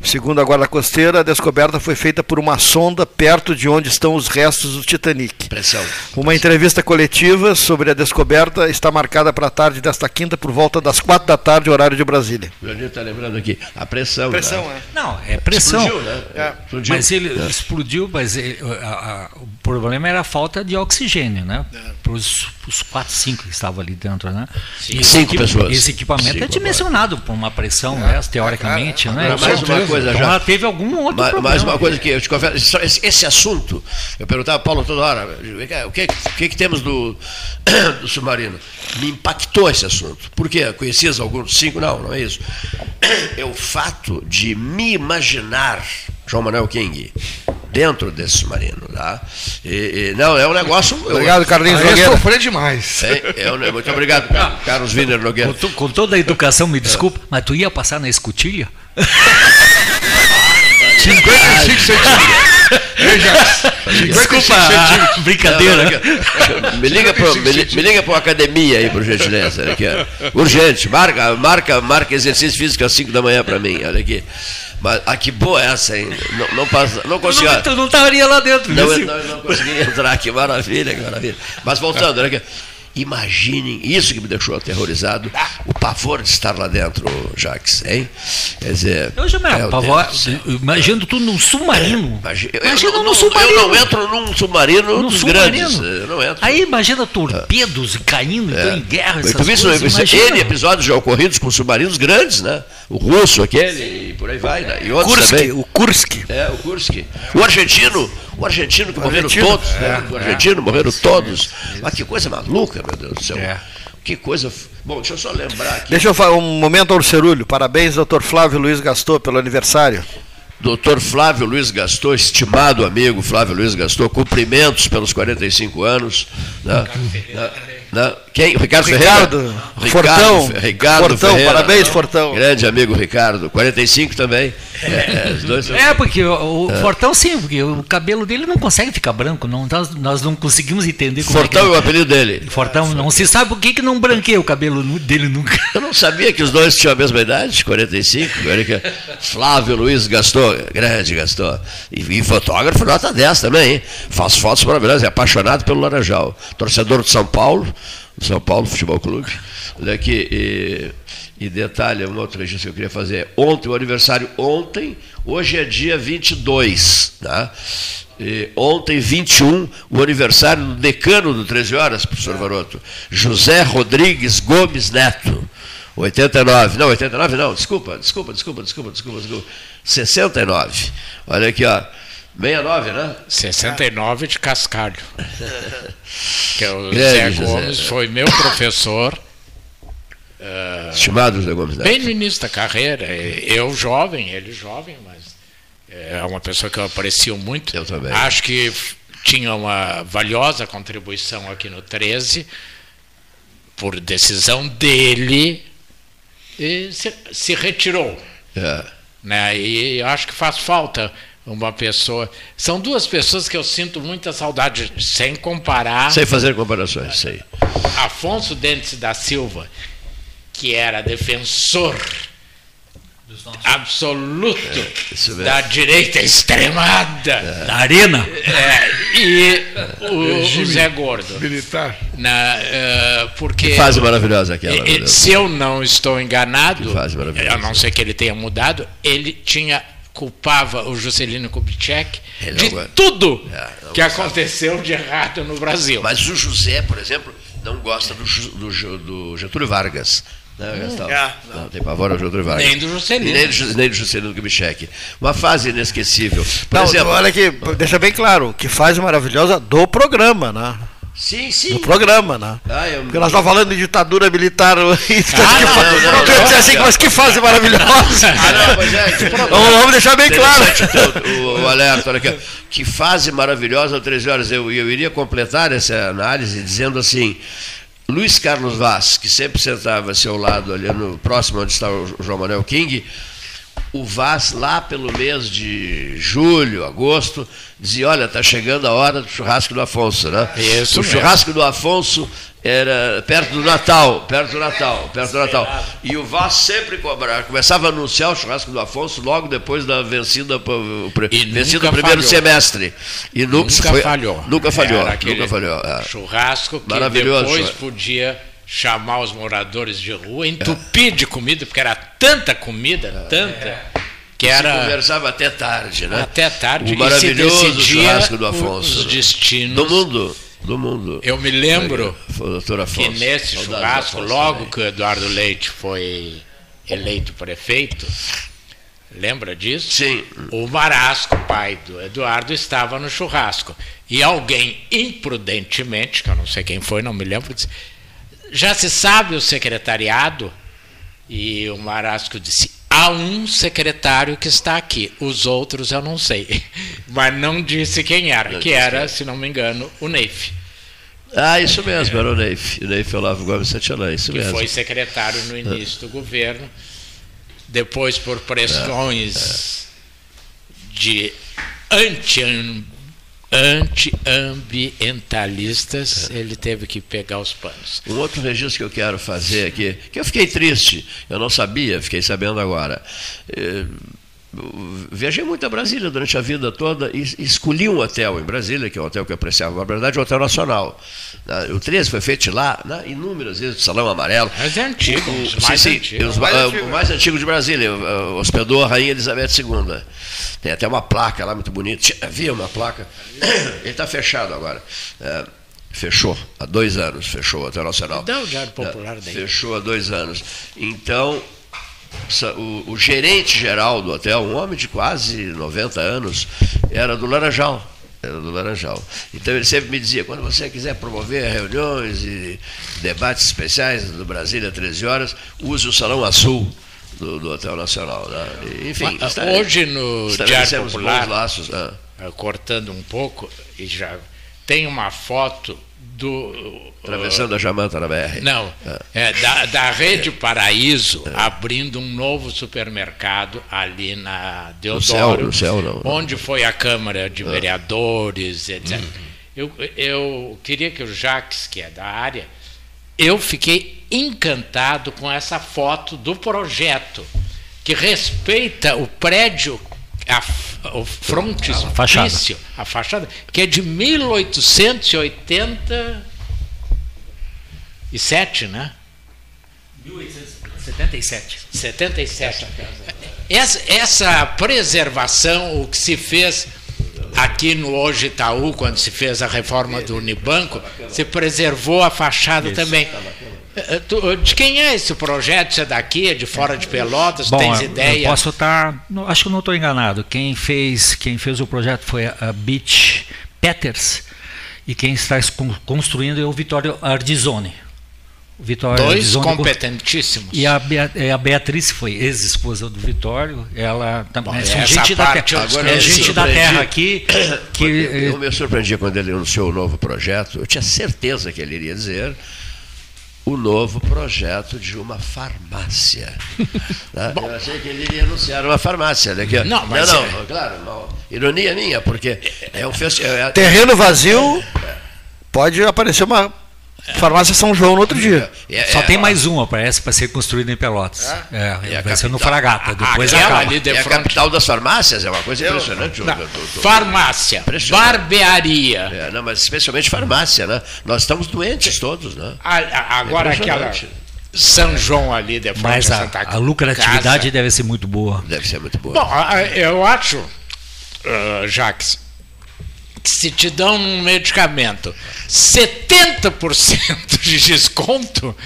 Segundo a Guarda Costeira, a descoberta foi feita por uma sonda perto de onde estão os restos do Titanic. Pressão. Uma entrevista coletiva sobre a descoberta está marcada para a tarde desta quinta, por volta das quatro da tarde, horário de Brasília. O Leonir está lembrando aqui, a pressão. Pressão, né? é. Não, é pressão. Explodiu, né? É. Explodiu. Mas ele é. explodiu, mas ele, a, a, o problema era a falta de oxigênio, né? É. Para os quatro, cinco que estavam ali dentro, né? Sim. Cinco pessoas. Esse equipamento cinco é dimensionado por uma pressão, é. né? Teoricamente, né? Mais uma coisa então, já. Teve algum outro mais, problema. Mais uma coisa que eu te confesso, esse, assunto, eu perguntava Paulo toda hora, o que, o que, que temos do, do submarino? Me impactou esse assunto. Por quê? Conhecias alguns? Cinco? Não, não é isso. É o fato de me imaginar, João Manuel King, dentro desse submarino. Tá? E, e, não, é um negócio. Obrigado, Carlinhos Nogueira. Eu sofri demais. É, é um, muito obrigado, Carlos Wiener Nogueira. Com, com, toda a educação, me desculpa, mas tu ia passar na escotilha? 55 centímetros. Veja, Desculpa, centímetros. brincadeira. Me liga para me, me liga para academia aí, por gentileza. Aqui, Urgente, marca, marca, marca exercício físico às 5 da manhã para mim. Olha aqui. Mas ah, que boa essa, hein? Não, não, passa, não consegui. Não, tu não estaria lá dentro, não, não, não consegui entrar, que maravilha, que maravilha. Mas voltando, aqui. Imaginem, isso que me deixou aterrorizado, o pavor de estar lá dentro, Jax, hein? Quer dizer. Eu já me é, pavor, imagino tudo num submarino. Imagina, imagina eu, num submarino. Eu não entro num submarino num dos submarino. grandes. não entro. Aí imagina torpedos é. caindo, então, em guerra. Essas tu coisas, N episódios já ocorridos com submarinos grandes, né? O russo, aquele, e por aí vai, né? E outros Kursk, também. O Kursk. É, o Kursk. O argentino o argentino que o morreram argentino? todos, né? é, né? O argentino é, morreram todos. Mas que coisa maluca, meu Deus do céu. É. Que coisa. Bom, deixa eu só lembrar aqui. Deixa eu falar um momento ao Cerulho. Parabéns, doutor Flávio Luiz Gastou, pelo aniversário. Doutor Flávio Luiz Gastou, estimado amigo Flávio Luiz Gastou, cumprimentos pelos 45 anos. Né? Né? Quem? Ricardo, Ricardo Ferreira? Fortão. Ricardo, Ricardo Fortão, Ferreira. parabéns, Fortão. Grande amigo Ricardo. 45 também. É, dois... é porque o, o é. Fortão sim, porque o cabelo dele não consegue ficar branco. Não, nós, nós não conseguimos entender como Fortão é, é o apelido dele. Fortão, não se sabe por que, que não branqueia o cabelo dele nunca. Eu não sabia que os dois tinham a mesma idade, 45. Flávio Luiz Gastou, grande Gastou. E, e fotógrafo nota 10 também, hein? Faz fotos maravilhosas, é apaixonado pelo Laranjal. Torcedor de São Paulo. São Paulo Futebol Clube. Olha aqui, e, e detalhe, uma outra registro que eu queria fazer. Ontem, o aniversário ontem, hoje é dia 22, tá? E ontem, 21, o aniversário do decano do 13 Horas, professor Varoto, José Rodrigues Gomes Neto. 89, não, 89 não, desculpa, desculpa, desculpa, desculpa, desculpa, desculpa. 69. Olha aqui, ó. 69, né? 69 de Cascalho. que é o Grande Zé Gomes José. foi meu professor. Uh, Estimado Zé Gomes. Bem no início da carreira. Eu jovem, ele jovem, mas é uma pessoa que eu aprecio muito. Eu também. Acho que tinha uma valiosa contribuição aqui no 13, por decisão dele, e se, se retirou. É. Né? E acho que faz falta uma pessoa. São duas pessoas que eu sinto muita saudade, sem comparar. Sem fazer comparações, sei. Afonso Dentes da Silva, que era defensor absoluto é, da direita extremada. É. Da arena. É, e o, o, Zé Gordo. Militar. Na, uh, porque, que fase maravilhosa aquela. E, se eu não estou enganado, a não ser que ele tenha mudado, ele tinha culpava o Juscelino Kubitschek de tudo é, que aconteceu de errado no Brasil. Mas o José, por exemplo, não gosta do, do, do Getúlio Vargas. Não, hum, é, não. não, tem pavor ao Getúlio Vargas. Nem do Juscelino. Nem do, nem do Juscelino Kubitschek. Uma fase inesquecível. Por não, exemplo, olha aqui, deixa bem claro, que fase maravilhosa do programa, né? Sim, sim. No programa, né? Ah, eu... Porque nós estamos falando de ditadura militar. ah, não, não, não, não, não, assim, mas que fase maravilhosa. Ah, não, pois é. Vamos, vamos deixar bem claro. O, o, alerta, olha aqui. Que fase maravilhosa, 13 horas. Eu, eu iria completar essa análise dizendo assim. Luiz Carlos Vaz, que sempre sentava a seu lado ali no próximo onde está o João Manuel King, o Vaz, lá pelo mês de julho, agosto, dizia: Olha, está chegando a hora do churrasco do Afonso, né? Isso o mesmo. churrasco do Afonso era perto do Natal, perto do Natal, perto do Natal. E o Vaz sempre cobrava, começava a anunciar o churrasco do Afonso logo depois da vencida, vencida primeiro falhou. semestre. E nunca, nunca foi, falhou. Nunca falhou, nunca falhou. É. Churrasco que Maravilhoso. depois podia chamar os moradores de rua, entupir de comida, porque era tanta comida, é. tanta. Que era... Conversava até tarde, né? Até tarde. O maravilhoso churrasco do Afonso. Os destinos. Do mundo. Do mundo. Eu me lembro Afonso. que nesse churrasco, logo também. que o Eduardo Leite foi eleito prefeito, lembra disso? Sim. O Marasco, pai do Eduardo, estava no churrasco. E alguém imprudentemente, que eu não sei quem foi, não me lembro, disse, já se sabe o secretariado? E o Marasco disse: há um secretário que está aqui, os outros eu não sei. Mas não disse quem era, não que era, se não me engano, o Neif. Ah, isso mesmo, é. era o Neif. O Neif Olavo Gomes Santillan, isso que mesmo. foi secretário no início do governo, depois por pressões é, é. de anti anti-ambientalistas, ele teve que pegar os panos. Um outro registro que eu quero fazer aqui, que eu fiquei triste, eu não sabia, fiquei sabendo agora. É, viajei muito a Brasília durante a vida toda e escolhi um hotel em Brasília, que é um hotel que eu apreciava, na verdade, é um hotel nacional. Né, o 13 foi feito lá, né, inúmeras vezes, Salão Amarelo. Mas é antigo, o, mais sim, antigo. Os, mais o, antigo. o mais antigo de Brasília, hospedou a Rainha Elizabeth II. Tem até uma placa lá muito bonita. Havia uma placa. Ele está fechado agora. É, fechou há dois anos, fechou o Hotel Nacional. Dá o Diário Popular daí. Fechou há dois anos. Então, o, o, gerente geral do hotel, um homem de quase 90 anos, era do Laranjal. Era do Laranjal. Então ele sempre me dizia, quando você quiser promover reuniões e debates especiais do Brasília 13 horas, use o Salão Azul do, do Hotel Nacional. Né? Enfim, Mas, hoje no Diário Popular, laços, né? cortando um pouco, e já tem uma foto do. Atravessando uh, a Jamanta na BR. Não, é. é da, da Rede Paraíso é. abrindo um novo supermercado ali na Deodoro, no céu, no céu, não, onde foi a Câmara de é. Vereadores, etc. Uhum. Eu, eu queria que o Jacques, que é da área, eu fiquei encantado com essa foto do projeto, que respeita o prédio a, o frontispício, a fachada. a fachada, que é de 1887, né? 1877. 77. Essa, essa preservação, o que se fez aqui no Hoje Itaú, quando se fez a reforma do Unibanco, se preservou a fachada também. Eh, eh, de quem é esse projeto? Você é daqui, é de fora de Pelotas? Bom, tens ideia? Eu posso estar. Acho que não estou enganado. Quem fez, quem fez o projeto foi a Beach Peters e quem está construindo é o Vitório Ardizone. Vitório Dois Ardizone, competentíssimos. E a, a Beatriz foi ex-esposa do Vitório. Ela também é gente, da, terra, agora é gente da terra aqui. Que, eu me surpreendi quando ele anunciou o novo projeto. Eu tinha certeza que ele iria dizer o novo projeto de uma farmácia. né? Eu achei que ele iria anunciar uma farmácia. Né? Que, não, mas não, não é... claro, não, ironia minha, porque é um festival. É, Terreno vazio, pode aparecer uma Farmácia São João no outro dia. É, Só é, tem mais uma, parece, para ser construída em Pelotas. É, é, é vai ser no Fragata. Depois acaba. Ali de é a capital das farmácias, é uma coisa impressionante. Não, farmácia, barbearia. É, não, mas especialmente farmácia, né? Nós estamos doentes todos, né? agora aquela São João ali de Mas a, Santa a lucratividade Casa. deve ser muito boa. Deve ser muito boa. Bom, eu acho, uh, Jacques, se te dão um medicamento 70% de desconto,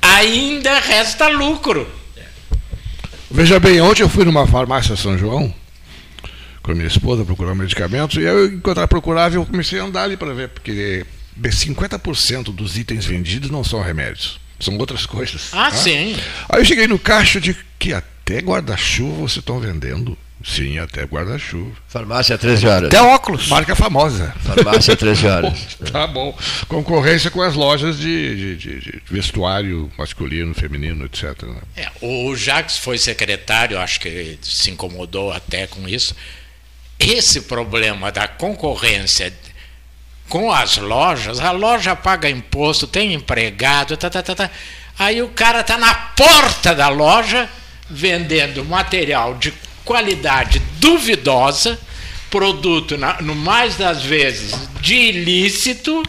ainda resta lucro. Veja bem, ontem eu fui numa farmácia São João com a minha esposa procurar medicamentos e eu, enquanto ela procurava, eu comecei a andar ali para ver, porque 50% dos itens vendidos não são remédios, são outras coisas. Ah, tá? sim. Aí eu cheguei no caixa de que até guarda-chuva vocês estão vendendo. Sim, até guarda-chuva. Farmácia 13 horas. Até óculos. Marca famosa. Farmácia 13 horas. tá bom. Concorrência com as lojas de, de, de, de vestuário masculino, feminino, etc. Né? É, o Jacques foi secretário, acho que se incomodou até com isso. Esse problema da concorrência com as lojas, a loja paga imposto, tem empregado, tá, tá, tá, tá. aí o cara está na porta da loja vendendo material de qualidade duvidosa, produto, na, no mais das vezes, de ilícito.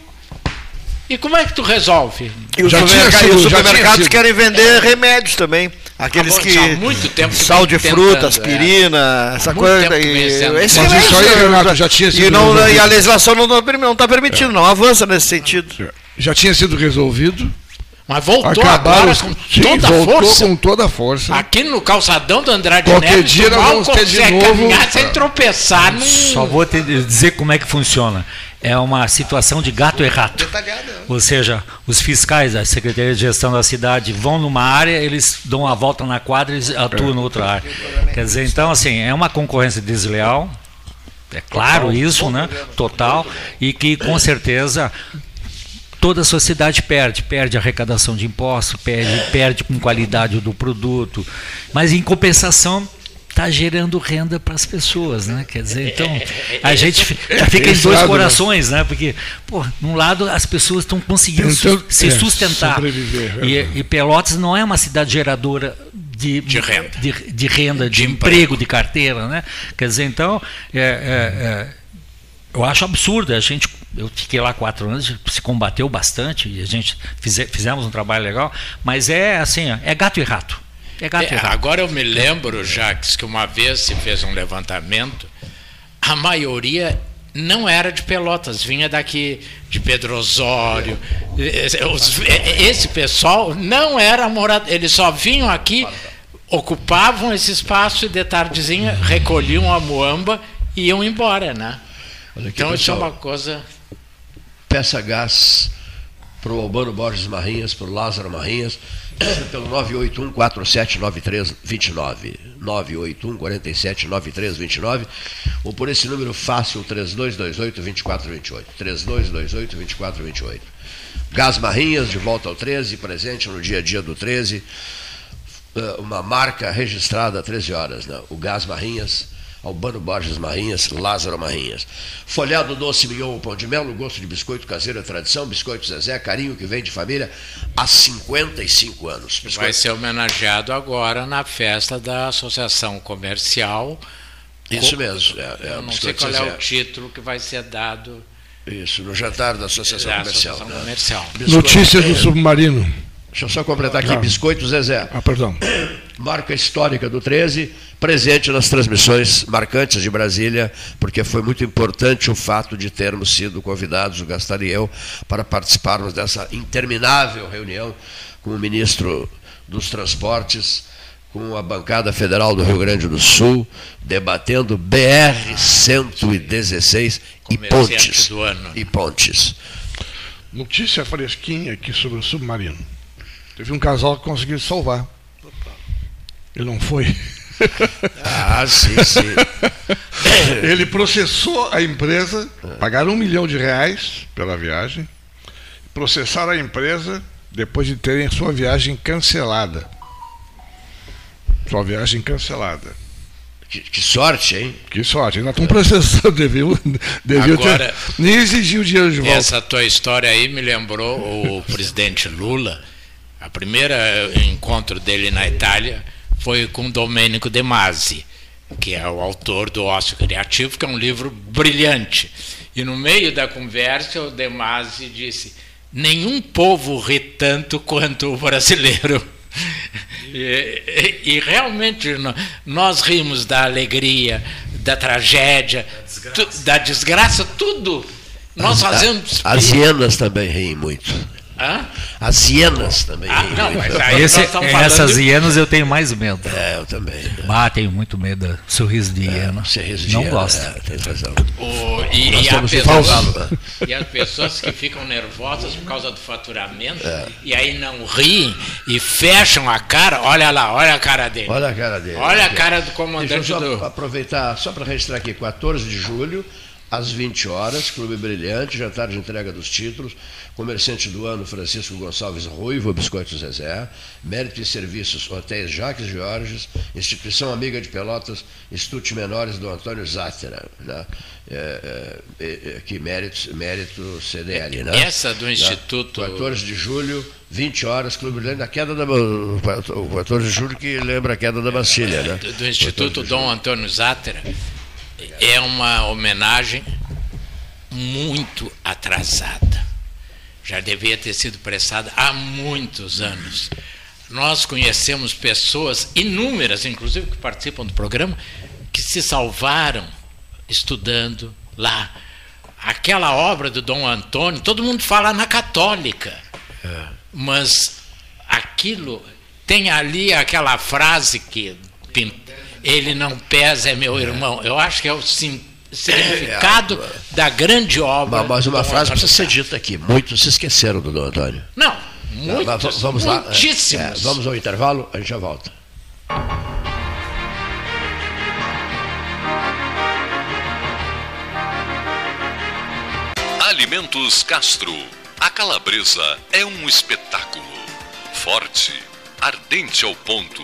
E como é que tu resolve? E os, supermercados, sido, os supermercados querem vender remédios também. Aqueles ah, que. Há muito tempo que sal de fruta, aspirina, é. essa coisa. E, esse Mas isso aí, Renato, já tinha sido. E, não, e a legislação não está permitindo, é. não avança nesse sentido. Já tinha sido resolvido. Mas voltou Acabaram, agora com sim, toda voltou força. com toda a força. Aqui no calçadão do Andrade Qualquer Neves, dia nós vamos ter de novo. Caminhar sem tropeçar. Num... Só vou te dizer como é que funciona. É uma situação de gato errado. Ou seja, os fiscais da Secretaria de Gestão da cidade vão numa área, eles dão uma volta na quadra e atuam na outra área. Quer dizer, então, assim, é uma concorrência desleal, é claro isso, né? Total. E que com certeza toda a sociedade perde, perde a arrecadação de impostos, perde, perde com qualidade do produto, mas em compensação está gerando renda para as pessoas, né? Quer dizer, então a gente fica em dois né? corações, né? Porque, pô, num lado as pessoas estão conseguindo então, se é, sustentar e, e, Pelotas não é uma cidade geradora de, de renda, de, de, renda, de, de emprego, emprego, de carteira, né? Quer dizer, então é, é, é eu acho absurdo. A gente, eu fiquei lá quatro anos, se combateu bastante e a gente fize, fizemos um trabalho legal, mas é assim, é gato e rato. É gato é, e rato. Agora eu me lembro, Jacques, que uma vez se fez um levantamento, a maioria não era de Pelotas, vinha daqui de Pedro Osório. Esse pessoal não era morado, eles só vinham aqui, ocupavam esse espaço e de tardezinha recolhiam a muamba e iam embora, né? Aqui, então, isso é uma coisa. Peça gás para o Albano Borges Marrinhas, para o Lázaro Marrinhas, pelo 981 479329 981 479329 ou por esse número fácil 3228 2428 3228 2428 Gás Marrinhas, de volta ao 13, presente no dia a dia do 13, eh, uma marca registrada a 13 horas, né? o Gás Marrinhas Albano Borges Marrinhas, Lázaro Marrinhas. Folhado doce mignon pão de mel, gosto de biscoito caseiro, tradição, biscoito Zezé, carinho que vem de família há 55 anos. Biscoito... Vai ser homenageado agora na festa da Associação Comercial. Isso mesmo. É, é, Eu não sei qual Zezé. é o título que vai ser dado. Isso, no jantar da Associação da Comercial. Associação Comercial. Notícias do submarino. Deixa eu só completar aqui, ah. Biscoito Zezé. Ah, perdão. Marca histórica do 13, presente nas transmissões marcantes de Brasília, porque foi muito importante o fato de termos sido convidados, o Gastar e eu, para participarmos dessa interminável reunião com o ministro dos Transportes, com a bancada federal do Rio Grande do Sul, debatendo BR-116 e pontes. E pontes. Notícia fresquinha aqui sobre o submarino. Teve um casal que conseguiu salvar. Ele não foi. Ah, sim, sim. Ele processou a empresa, pagaram um milhão de reais pela viagem, processaram a empresa depois de terem sua viagem cancelada. Sua viagem cancelada. Que, que, sorte, hein? Que sorte. Ainda estão processando, deviam, deviam Agora, ter, nem exigir o dinheiro de volta. Essa tua história aí me lembrou o presidente Lula. A primeira encontro dele na Itália foi com Domênico De Masi, que é o autor do Ócio Criativo, que é um livro brilhante. E no meio da conversa, o De Masi disse: Nenhum povo ri tanto quanto o brasileiro. E, e, e, realmente nós rimos da alegria, da tragédia, da desgraça, tu, da desgraça tudo. Nós as, fazemos. As hienas também riem muito. Hã? As hienas também. Ah, não, mas aí Esse, essas de... hienas eu tenho mais medo. É, eu também. Né? Ah, tenho muito medo do sorriso de hiena. É, sorriso de não hiena, gosto. É, tem razão. O, e, e, a pessoa, e, as pessoas que ficam nervosas por causa do faturamento é. e aí não riem e fecham a cara, olha lá, olha a cara dele. Olha a cara dele. Olha a cara do comandante Deixa eu só do... aproveitar só para registrar aqui, 14 de julho, às 20 horas, Clube Brilhante, jantar de entrega dos títulos, comerciante do ano Francisco Gonçalves Ruivo, Biscoitos Zezé, Mérito e Serviços, Hotéis Jaques Jorges, Instituição Amiga de Pelotas, Estute Menores do Antônio Zátera, né? é, é, é, aqui mérito, mérito CDL. Né? Essa do Instituto... 14 de julho, 20 horas, Clube Brilhante, a queda da... O 14 de julho que lembra a queda da Bastilha, né? Do Instituto Dom Antônio Zátera é uma homenagem muito atrasada. Já devia ter sido prestada há muitos anos. Nós conhecemos pessoas inúmeras, inclusive que participam do programa, que se salvaram estudando lá. Aquela obra do Dom Antônio, todo mundo fala na católica, é. mas aquilo tem ali aquela frase que ele não pesa, é meu irmão. Eu acho que é o sim, significado é, da grande obra. Mas uma frase precisa ser dita aqui. Muitos se esqueceram do Dom Antônio. Não, muitos. vamos lá. Muitíssimos. É, vamos ao intervalo, a gente já volta. Alimentos Castro. A calabresa é um espetáculo. Forte, ardente ao ponto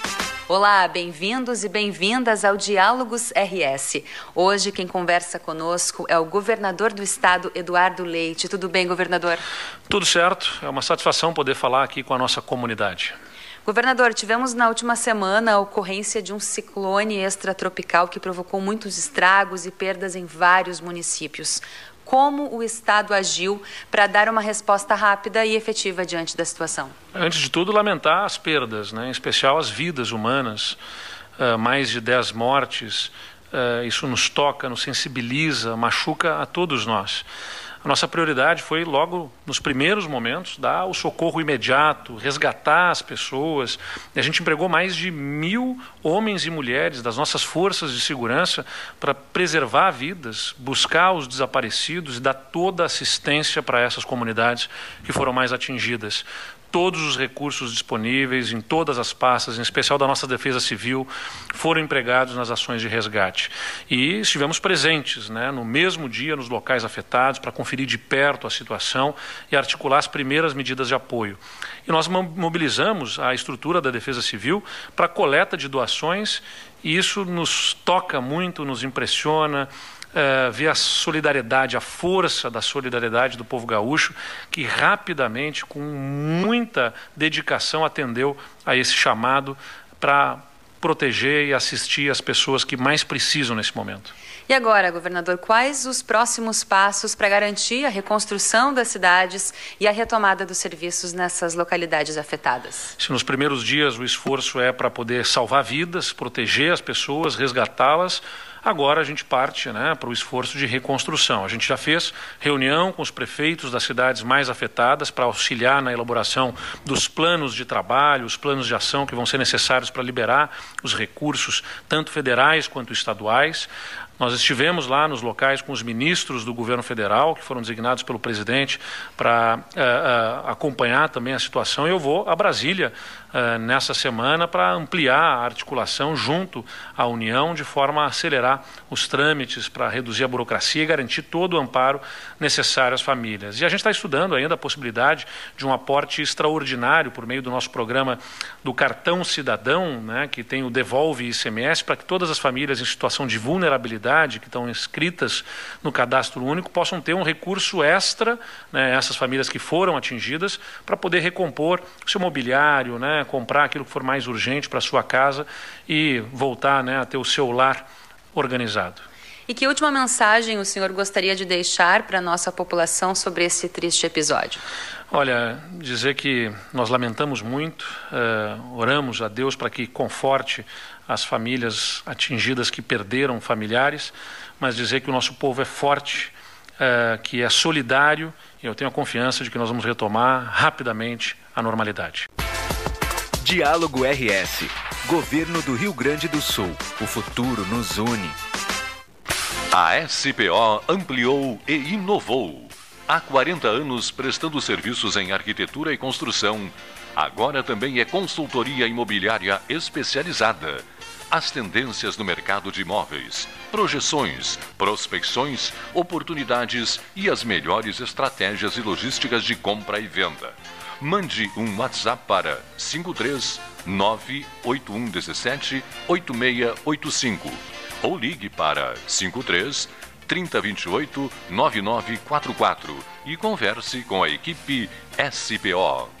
Olá, bem-vindos e bem-vindas ao Diálogos RS. Hoje quem conversa conosco é o governador do estado, Eduardo Leite. Tudo bem, governador? Tudo certo. É uma satisfação poder falar aqui com a nossa comunidade. Governador, tivemos na última semana a ocorrência de um ciclone extratropical que provocou muitos estragos e perdas em vários municípios como o Estado agiu para dar uma resposta rápida e efetiva diante da situação? Antes de tudo, lamentar as perdas, né? em especial as vidas humanas, uh, mais de 10 mortes. Uh, isso nos toca, nos sensibiliza, machuca a todos nós. A nossa prioridade foi, logo nos primeiros momentos, dar o socorro imediato, resgatar as pessoas. A gente empregou mais de mil homens e mulheres das nossas forças de segurança para preservar vidas, buscar os desaparecidos e dar toda a assistência para essas comunidades que foram mais atingidas todos os recursos disponíveis em todas as pastas, em especial da nossa Defesa Civil, foram empregados nas ações de resgate. E estivemos presentes né, no mesmo dia nos locais afetados para conferir de perto a situação e articular as primeiras medidas de apoio. E nós mobilizamos a estrutura da Defesa Civil para coleta de doações e isso nos toca muito, nos impressiona, uh, ver a solidariedade, a força da solidariedade do povo gaúcho, que rapidamente, com muita dedicação, atendeu a esse chamado para proteger e assistir as pessoas que mais precisam nesse momento. E E agora, governador, quais os próximos passos para garantir a reconstrução das cidades e a retomada dos serviços nessas localidades afetadas? Se nos primeiros dias o esforço é para poder salvar vidas, proteger as pessoas, resgatá-las, Agora a gente parte né, para o esforço de reconstrução. A gente já fez reunião com os prefeitos das cidades mais afetadas para auxiliar na elaboração dos planos de trabalho, os planos de ação que vão ser necessários para liberar os recursos, tanto federais quanto estaduais. Nós estivemos lá nos locais com os ministros do governo federal, que foram designados pelo presidente para uh, uh, acompanhar também a situação. Eu vou a Brasília uh, nessa semana para ampliar a articulação junto à União, de forma a acelerar os trâmites para reduzir a burocracia e garantir todo o amparo necessário às famílias. E a gente está estudando ainda a possibilidade de um aporte extraordinário por meio do nosso programa do Cartão Cidadão, né, que tem o Devolve ICMS, para que todas as famílias em situação de vulnerabilidade que estão inscritas no cadastro único possam ter um recurso extra, né, essas famílias que foram atingidas, para poder recompor seu mobiliário, né, comprar aquilo que for mais urgente para sua casa e voltar né, a ter o seu lar organizado. E que última mensagem o senhor gostaria de deixar para a nossa população sobre esse triste episódio? Olha, dizer que nós lamentamos muito, uh, oramos a Deus para que conforte as famílias atingidas que perderam familiares, mas dizer que o nosso povo é forte, uh, que é solidário e eu tenho a confiança de que nós vamos retomar rapidamente a normalidade. Diálogo RS. Governo do Rio Grande do Sul. O futuro nos une. A SPO ampliou e inovou. Há 40 anos prestando serviços em arquitetura e construção. Agora também é consultoria imobiliária especializada. As tendências no mercado de imóveis, projeções, prospecções, oportunidades e as melhores estratégias e logísticas de compra e venda. Mande um WhatsApp para 53 98117 8685 ou ligue para 53 3028 9944 e converse com a equipe SPO.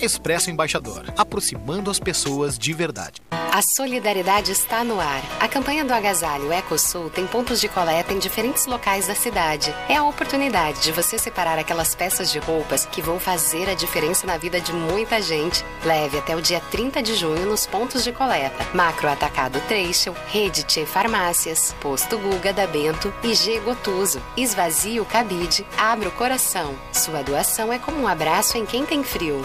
Expresso Embaixador, aproximando as pessoas de verdade. A solidariedade está no ar. A campanha do Agasalho EcoSul tem pontos de coleta em diferentes locais da cidade. É a oportunidade de você separar aquelas peças de roupas que vão fazer a diferença na vida de muita gente. Leve até o dia 30 de junho nos pontos de coleta. Macro Atacado Trecho, Rede Tchê Farmácias, Posto Guga da Bento e G Gotuso. Esvazie o cabide, abra o coração. Sua doação é como um abraço em quem tem frio.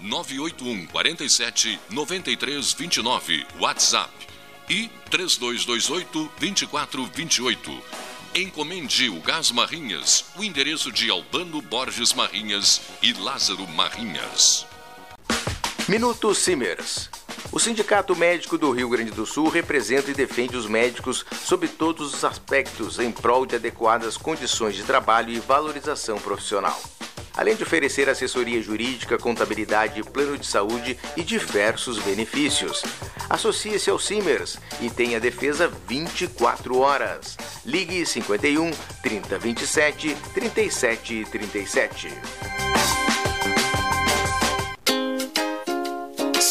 981 47 93 29 WhatsApp e 3228 2428 Encomende o Gás Marrinhas, o endereço de Albano Borges Marrinhas e Lázaro Marrinhas. Minuto Simers. O Sindicato Médico do Rio Grande do Sul representa e defende os médicos sob todos os aspectos em prol de adequadas condições de trabalho e valorização profissional além de oferecer assessoria jurídica, contabilidade, plano de saúde e diversos benefícios. Associe-se ao Simers e tenha defesa 24 horas. Ligue 51 3027 3737.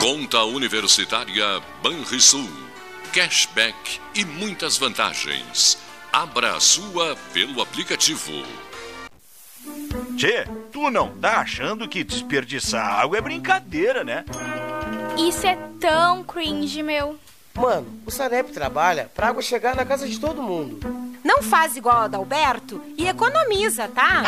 Conta Universitária Banrisul. Cashback e muitas vantagens. Abra a sua pelo aplicativo. Tchê, tu não tá achando que desperdiçar água é brincadeira, né? Isso é tão cringe, meu. Mano, o Sanep trabalha pra água chegar na casa de todo mundo. Não faz igual a Adalberto e economiza, tá?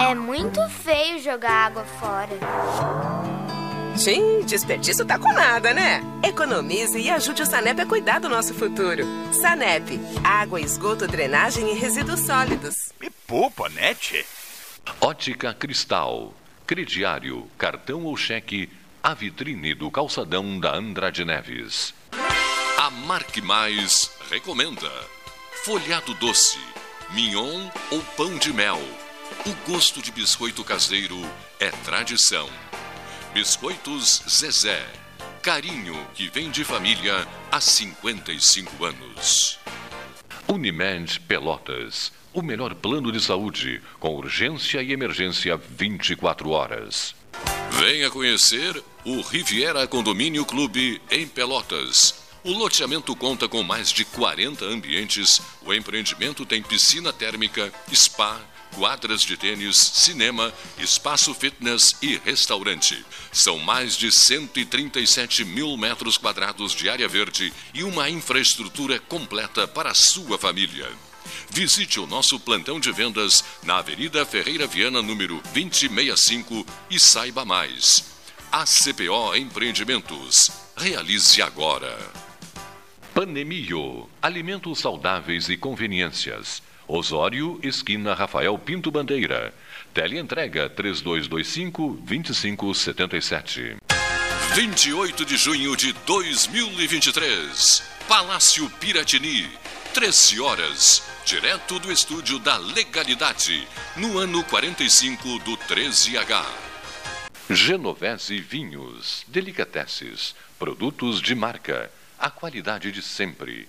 É muito feio jogar água fora. Sim, desperdício tá com nada, né? Economize e ajude o Sanep a cuidar do nosso futuro. Sanep, água, esgoto, drenagem e resíduos sólidos. Me poupa, tchê? Ótica Cristal, crediário, cartão ou cheque, a vitrine do calçadão da Andrade Neves. A Marque Mais recomenda folhado doce, mignon ou pão de mel. O gosto de biscoito caseiro é tradição. Biscoitos Zezé. Carinho que vem de família há 55 anos. Unimed Pelotas. O melhor plano de saúde, com urgência e emergência 24 horas. Venha conhecer o Riviera Condomínio Clube em Pelotas. O loteamento conta com mais de 40 ambientes. O empreendimento tem piscina térmica, spa, quadras de tênis, cinema, espaço fitness e restaurante. São mais de 137 mil metros quadrados de área verde e uma infraestrutura completa para a sua família. Visite o nosso plantão de vendas na Avenida Ferreira Viana, número 2065 e saiba mais. ACPO Empreendimentos. Realize agora. Panemio. Alimentos saudáveis e conveniências. Osório, esquina Rafael Pinto Bandeira. Teleentrega 3225-2577. 28 de junho de 2023. Palácio Piratini. 13 horas. Direto do estúdio da Legalidade. No ano 45 do 13H. Genovese Vinhos. Delicateces. Produtos de marca. A qualidade de sempre.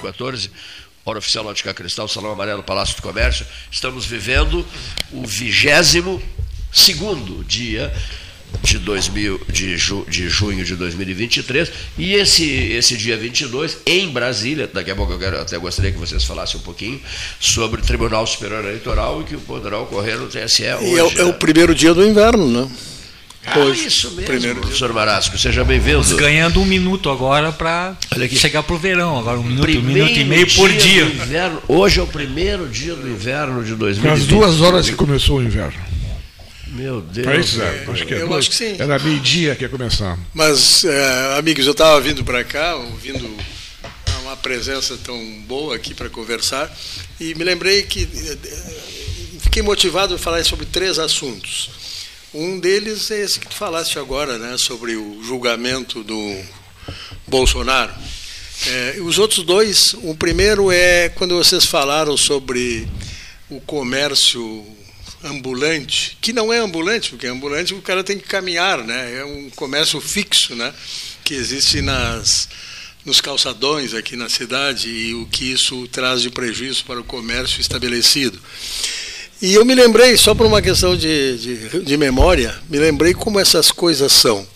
14 mais 14, Hora Oficial Ótica Cristal, Salão Amarelo, Palácio do Comércio. Estamos vivendo o vigésimo segundo dia de, 2000, de, ju, de junho de 2023 e esse, esse dia 22 em Brasília, daqui a pouco eu quero, até gostaria que vocês falassem um pouquinho sobre o Tribunal Superior Eleitoral e que poderá ocorrer no TSE hoje. E é, é o primeiro dia do inverno, né? Ah, isso mesmo, primeiro professor Marasco, seja bem-vindo. Estamos ganhando um minuto agora para chegar pro verão. Agora um minuto, um Primeiro minuto e meio por dia. inverno. Hoje é o primeiro dia do inverno de Foi 2020. às duas horas que começou o inverno. Meu Deus. Foi isso, é, acho que é Eu acho que sim. Era meio-dia que ia começar. Mas, é, amigos, eu estava vindo para cá, ouvindo uma presença tão boa aqui para conversar, e me lembrei que eh, eh, fiquei motivado a falar sobre três assuntos. Um deles é esse que tu falaste agora, né, sobre o julgamento do Bolsonaro. É, os outros dois, o primeiro é quando vocês falaram sobre o comércio ambulante, que não é ambulante, porque ambulante o cara tem que caminhar, né? É um comércio fixo, né? Que existe nas nos calçadões aqui na cidade e o que isso traz de prejuízo para o comércio estabelecido. E eu me lembrei, só por uma questão de, de, de memória, me lembrei como essas coisas são.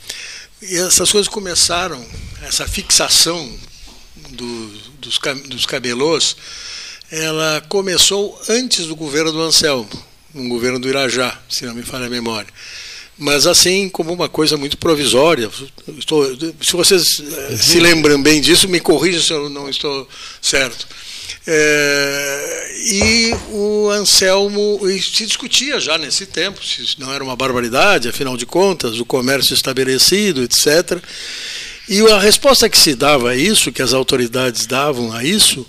E essas coisas começaram, essa fixação do, dos, dos cabelôs, ela começou antes do governo do Anselmo, no governo do Irajá, se não me falha a memória. Mas assim, como uma coisa muito provisória. Estou- se vocês eh, se lembram bem disso, me corrijam se eu não estou certo. É, e o Anselmo, se discutia já nesse tempo, se isso não era uma barbaridade, afinal de contas, o comércio estabelecido, etc. E a resposta que se dava a isso, que as autoridades davam a isso,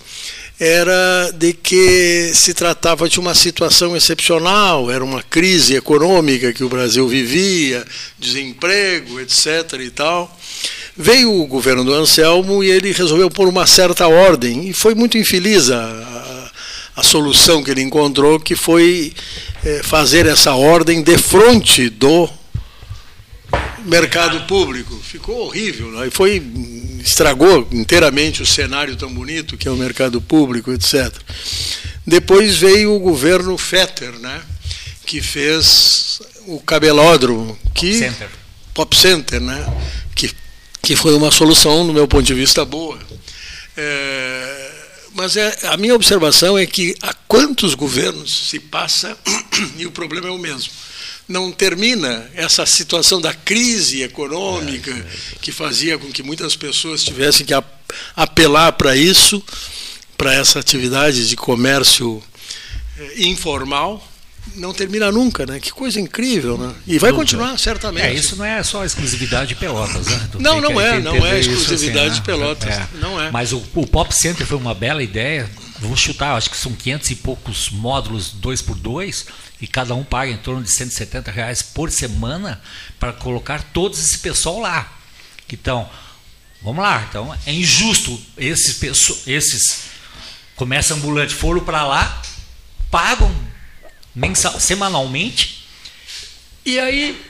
era de que se tratava de uma situação excepcional, era uma crise econômica que o Brasil vivia, desemprego, etc. e tal. Veio o governo do Anselmo e ele resolveu pôr uma certa ordem, e foi muito infeliz a, a, a solução que ele encontrou, que foi eh, fazer essa ordem de frente do mercado público. Ficou horrível, né? e foi estragou inteiramente o cenário tão bonito que é o mercado público, etc. Depois veio o governo Fetter, né? que fez o cabelódromo, que Center. Pop Center, né? que, que foi uma solução, no meu ponto de vista, boa. É, mas é, a minha observação é que há quantos governos se passa e o problema é o mesmo. Não termina essa situação da crise econômica que fazia com que muitas pessoas tivessem que ap- apelar para isso, para essa atividade de comércio eh, informal. Não termina nunca, né? Que coisa incrível, né? E vai continuar, certamente. É, isso não é só exclusividade de Pelotas, né? Tu Não, não é, não é isso exclusividade assim, de Pelotas, não é. Mas o, o Pop Center foi uma bela ideia. Vou chutar, acho que são 500 e poucos módulos, dois por dois, e cada um paga em torno de 170 reais por semana para colocar todo esse pessoal lá. Então, vamos lá. Então, é injusto esses, esses comércio ambulante foram para lá, pagam mensal, semanalmente, e aí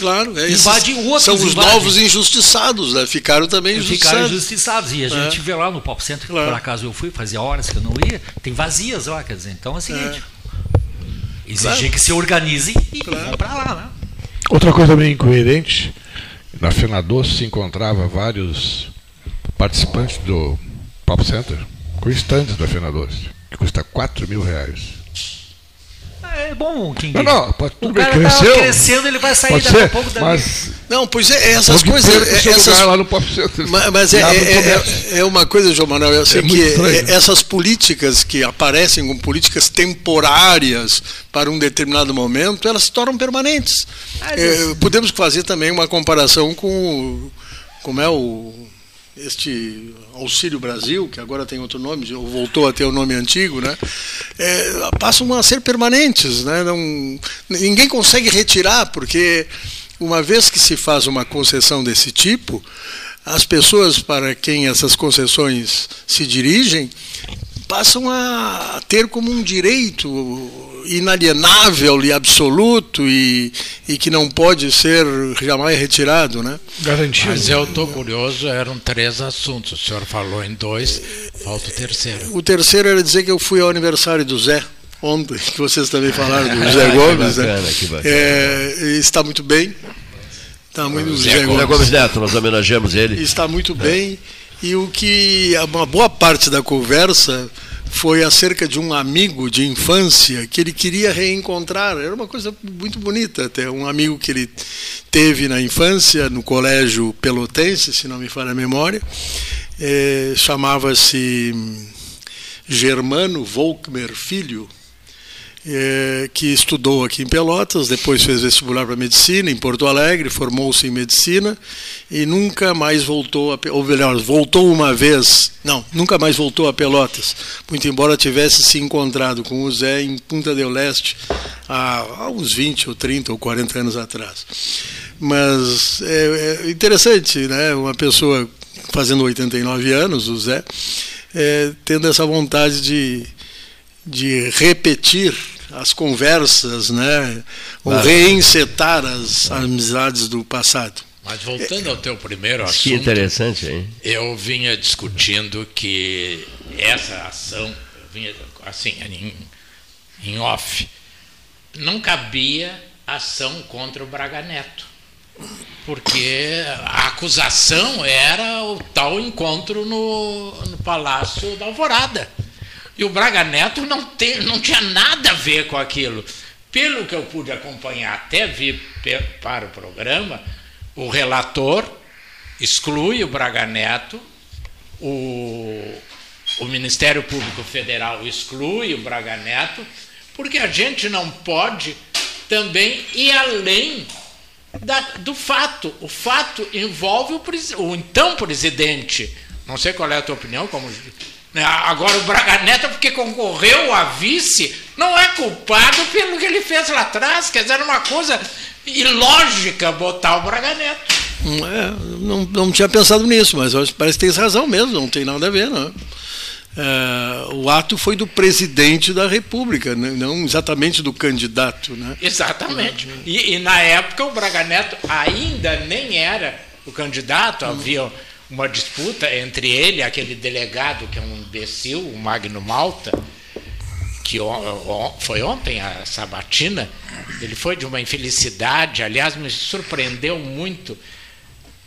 Claro, é invadem outros. São os invadem. novos injustiçados, né? Ficaram também Ficaram injustiçados. injustiçados. E a gente É. vê lá no Pop Center, que Claro. por acaso eu fui, fazia horas que eu não ia, tem vazias lá, quer dizer, então é o seguinte. Exigir Claro. que se organizem e vão para lá, né? Outra coisa meio incoerente, na Fenadoce se encontrava vários participantes do Pop Center com estandes da Fenadoce, que custa 4 mil reais. É bom, King. Não, não, pode, tudo o bem, cara cresceu. tá crescendo, ele vai sair Pode daqui a pouco dali. mas Não, pois é, essas coisas. seu essas, lugar lá no Pop Center. Ma- mas é, é- é- é uma coisa, João Manuel, eu sei É que estranho, é- né? essas políticas que aparecem como políticas temporárias para um determinado momento, elas se tornam permanentes. É, podemos fazer também uma comparação com como é o este Auxílio Brasil, que agora tem outro nome, ou voltou a ter o nome antigo, né? É, passam a ser permanentes, né? Não, ninguém consegue retirar, porque uma vez que se faz uma concessão desse tipo, as pessoas para quem essas concessões se dirigem passam a ter como um direito inalienável e absoluto e, e que não pode ser jamais retirado, né? Garantido. Mas eu estou curioso, eram três assuntos. O senhor falou em dois, falta o terceiro. O terceiro era dizer que eu fui ao aniversário do Zé ontem, que vocês também falaram do Zé Gomes. que bacana, né? que bacana. É, está muito bem. Está muito Zé Gomes. Zé Gomes Neto, nós homenageamos ele. Está muito bem. E o que uma boa parte da conversa foi acerca de um amigo de infância que ele queria reencontrar. Era uma coisa muito bonita até. Um amigo que ele teve na infância, no colégio pelotense, se não me falha a memória. É, Chamava-se Germano Volkmer Filho. É, que estudou aqui em Pelotas, depois fez vestibular para medicina em Porto Alegre, formou-se em medicina e nunca mais voltou, a, ou melhor, voltou uma vez, não, nunca mais voltou a Pelotas, muito embora tivesse se encontrado com o Zé em Punta del Leste há, há uns 20 ou 30 ou 40 anos atrás. Mas é, é interessante, né? Uma pessoa fazendo 89 anos, o Zé, é, tendo essa vontade de de repetir as conversas, né? Ou Claro. reencetar as amizades do passado. Mas voltando ao teu primeiro assunto. Que interessante, hein? Eu vinha discutindo que essa ação, eu vinha assim, em, em off, não cabia ação contra o Braga Neto. Porque a acusação era o tal encontro no, no Palácio da Alvorada. E o Braga Neto não, tem, não tinha nada a ver com aquilo. Pelo que eu pude acompanhar até vir para o programa, o relator exclui o Braga Neto, o, o Ministério Público Federal exclui o Braga Neto, porque a gente não pode também ir além da- do fato. O fato envolve o, o então presidente. Não sei qual é a tua opinião, como agora o Braga Neto, porque concorreu a vice, não é culpado pelo que ele fez lá atrás. Quer dizer, era uma coisa ilógica botar o Braga Neto. Não, é, não, não tinha pensado nisso, mas parece que tem razão mesmo, não tem nada a ver, não. É, o ato foi do presidente da República, né, não exatamente do candidato. Né? Exatamente. E, e na época o Braga Neto ainda nem era o candidato, havia uma disputa entre ele aquele delegado que é um imbecil, o Magno Malta, que foi ontem a sabatina, ele foi de uma infelicidade, aliás, me surpreendeu muito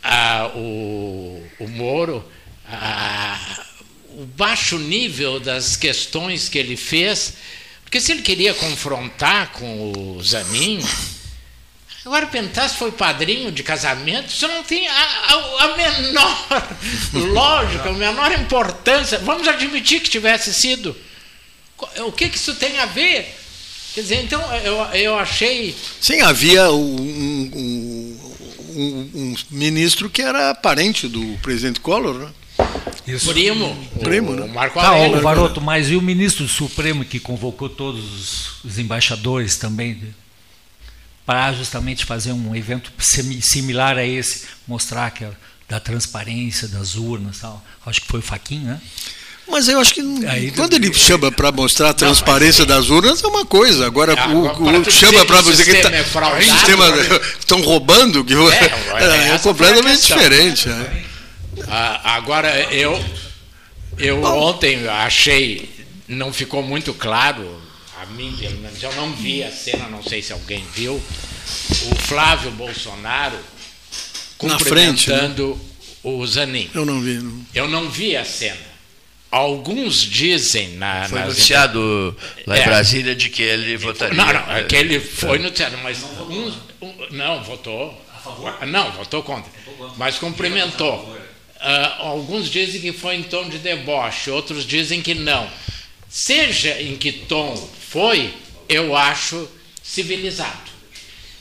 ah, o, o Moro, ah, o baixo nível das questões que ele fez, porque se ele queria confrontar com o Zanin, agora perguntar se foi padrinho de casamento, isso não tem a, a- a menor lógica, a menor importância. Vamos admitir que tivesse sido. O que, que isso tem a ver? Quer dizer, então eu, eu achei. Sim, havia um, um- um- um ministro que era parente do presidente Collor, né? Primo, Primo, o, né? o Marco Tá, Aurélio. ô, Varoto, mas e o ministro do Supremo que convocou todos os- os embaixadores também para justamente fazer um evento similar a esse, mostrar que é da transparência das urnas, tal. Acho que foi o Faquin, né? Mas eu acho que Aí- quando ele chama para mostrar a transparência das urnas é uma coisa. Agora, Agora, o, pra o chama dizer para você que sistema tá- é fraudado, o sistema né? estão roubando, que É, é, foi a completamente questão. diferente. né? Ah, agora, eu, eu ontem achei, não ficou muito claro, a mim pelo menos, eu não vi a cena, não sei se alguém viu, o Flávio Bolsonaro Na frente, né? cumprimentando o Zanin. Eu não vi. Não. Eu não vi a cena. Alguns dizem na. Foi nas anunciado lá em É. Brasília de que ele votaria. Não, não, é que ele foi no teatro, mas uns, um- não, votou. A favor? Não, votou contra. Mas cumprimentou. Ah, alguns dizem que foi em tom de deboche, outros dizem que não. Seja em que tom foi, eu acho civilizado.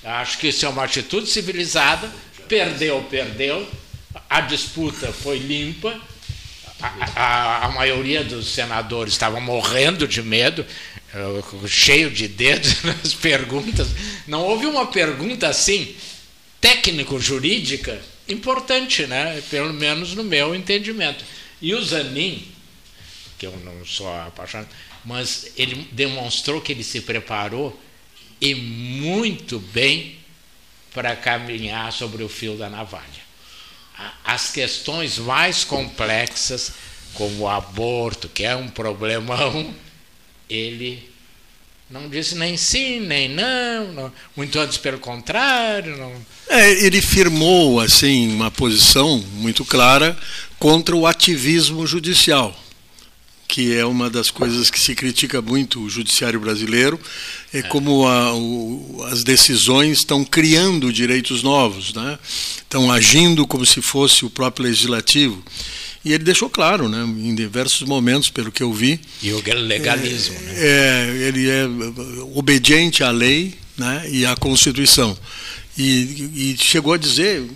Eu acho que isso é uma atitude civilizada. Perdeu, perdeu. A disputa foi limpa. A, a- a maioria dos senadores estavam morrendo de medo, eh, cheio de dedos nas perguntas. Não houve uma pergunta assim, técnico-jurídica, importante, né? pelo menos no meu entendimento. E o Zanin, que eu não sou apaixonado, mas ele demonstrou que ele se preparou e muito bem para caminhar sobre o fio da navalha. As questões mais complexas, como o aborto, que é um problemão, ele não disse nem sim, nem não, não muito antes pelo contrário. Não. É, ele firmou assim uma posição muito clara contra o ativismo judicial que é uma das coisas que se critica muito o judiciário brasileiro, é, como a, o, as decisões estão criando direitos novos, né? estão agindo como se fosse o próprio legislativo. E ele deixou claro, né, em diversos momentos, pelo que eu vi. E o legalismo. É, né? é, ele é obediente à lei né, e à Constituição. E, e chegou a dizer,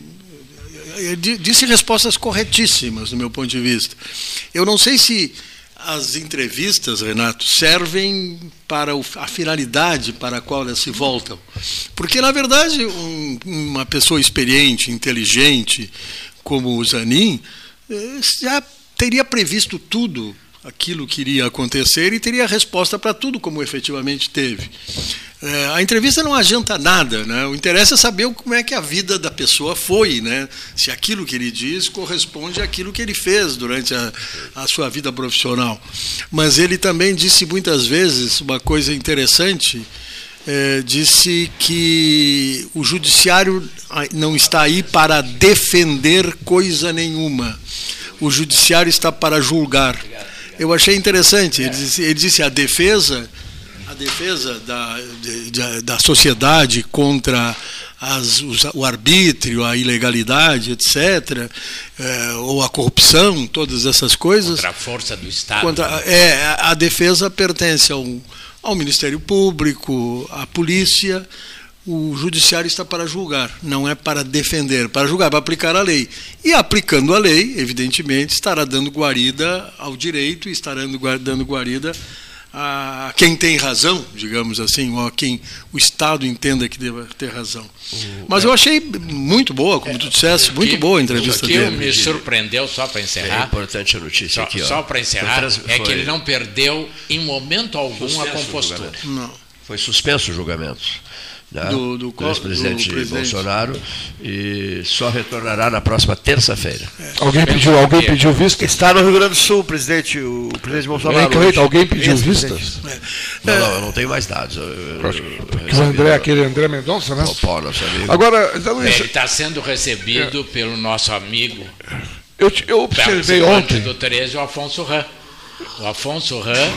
disse respostas corretíssimas, do meu ponto de vista. Eu não sei se as entrevistas, Renato, servem para a finalidade para a qual elas se voltam. Porque, na verdade, um, uma pessoa experiente, inteligente, como o Zanin, eh, já teria previsto tudo aquilo que iria acontecer e teria resposta para tudo, como efetivamente teve. É, a entrevista não adianta nada, né? o interesse é saber como é que a vida da pessoa foi, né? se aquilo que ele diz corresponde àquilo que ele fez durante a, a sua vida profissional. Mas ele também disse muitas vezes uma coisa interessante, é, disse que o judiciário não está aí para defender coisa nenhuma, o judiciário está para julgar. Eu achei interessante, ele disse, ele disse a defesa defesa da, de, da sociedade contra as, os, o arbítrio, a ilegalidade, etc., é, ou a corrupção, todas essas coisas. Contra a força do Estado. Contra, é, a defesa pertence ao, ao Ministério Público, à polícia. O judiciário está para julgar, não é para defender, para julgar, para aplicar a lei. E aplicando a lei, evidentemente, estará dando guarida ao direito e estará dando guarida a quem tem razão, digamos assim, ou a quem o Estado entenda que deva ter razão. Mas eu achei muito boa, como tu disseste, muito que, boa a entrevista o que dele. me surpreendeu, só para encerrar. É importante a notícia só, aqui. Ó. Só para encerrar, trans, é que ele não perdeu em momento algum a compostura. Não. Foi suspenso o julgamento né, do, do, do ex-presidente Bolsonaro e só retornará na próxima terça-feira. É. Alguém pediu, alguém pediu vista? Está no Rio Grande do Sul, presidente, o presidente Bolsonaro. É, alguém pediu vistas? É. Não, não, eu não tenho mais dados. Eu, eu, o André, aquele André Mendonça, né? O Paulo, nosso amigo. Agora, então, Ele está sendo recebido é. pelo nosso amigo. Eu, eu observei ontem. do 13, o Afonso Ram. O Afonso Ram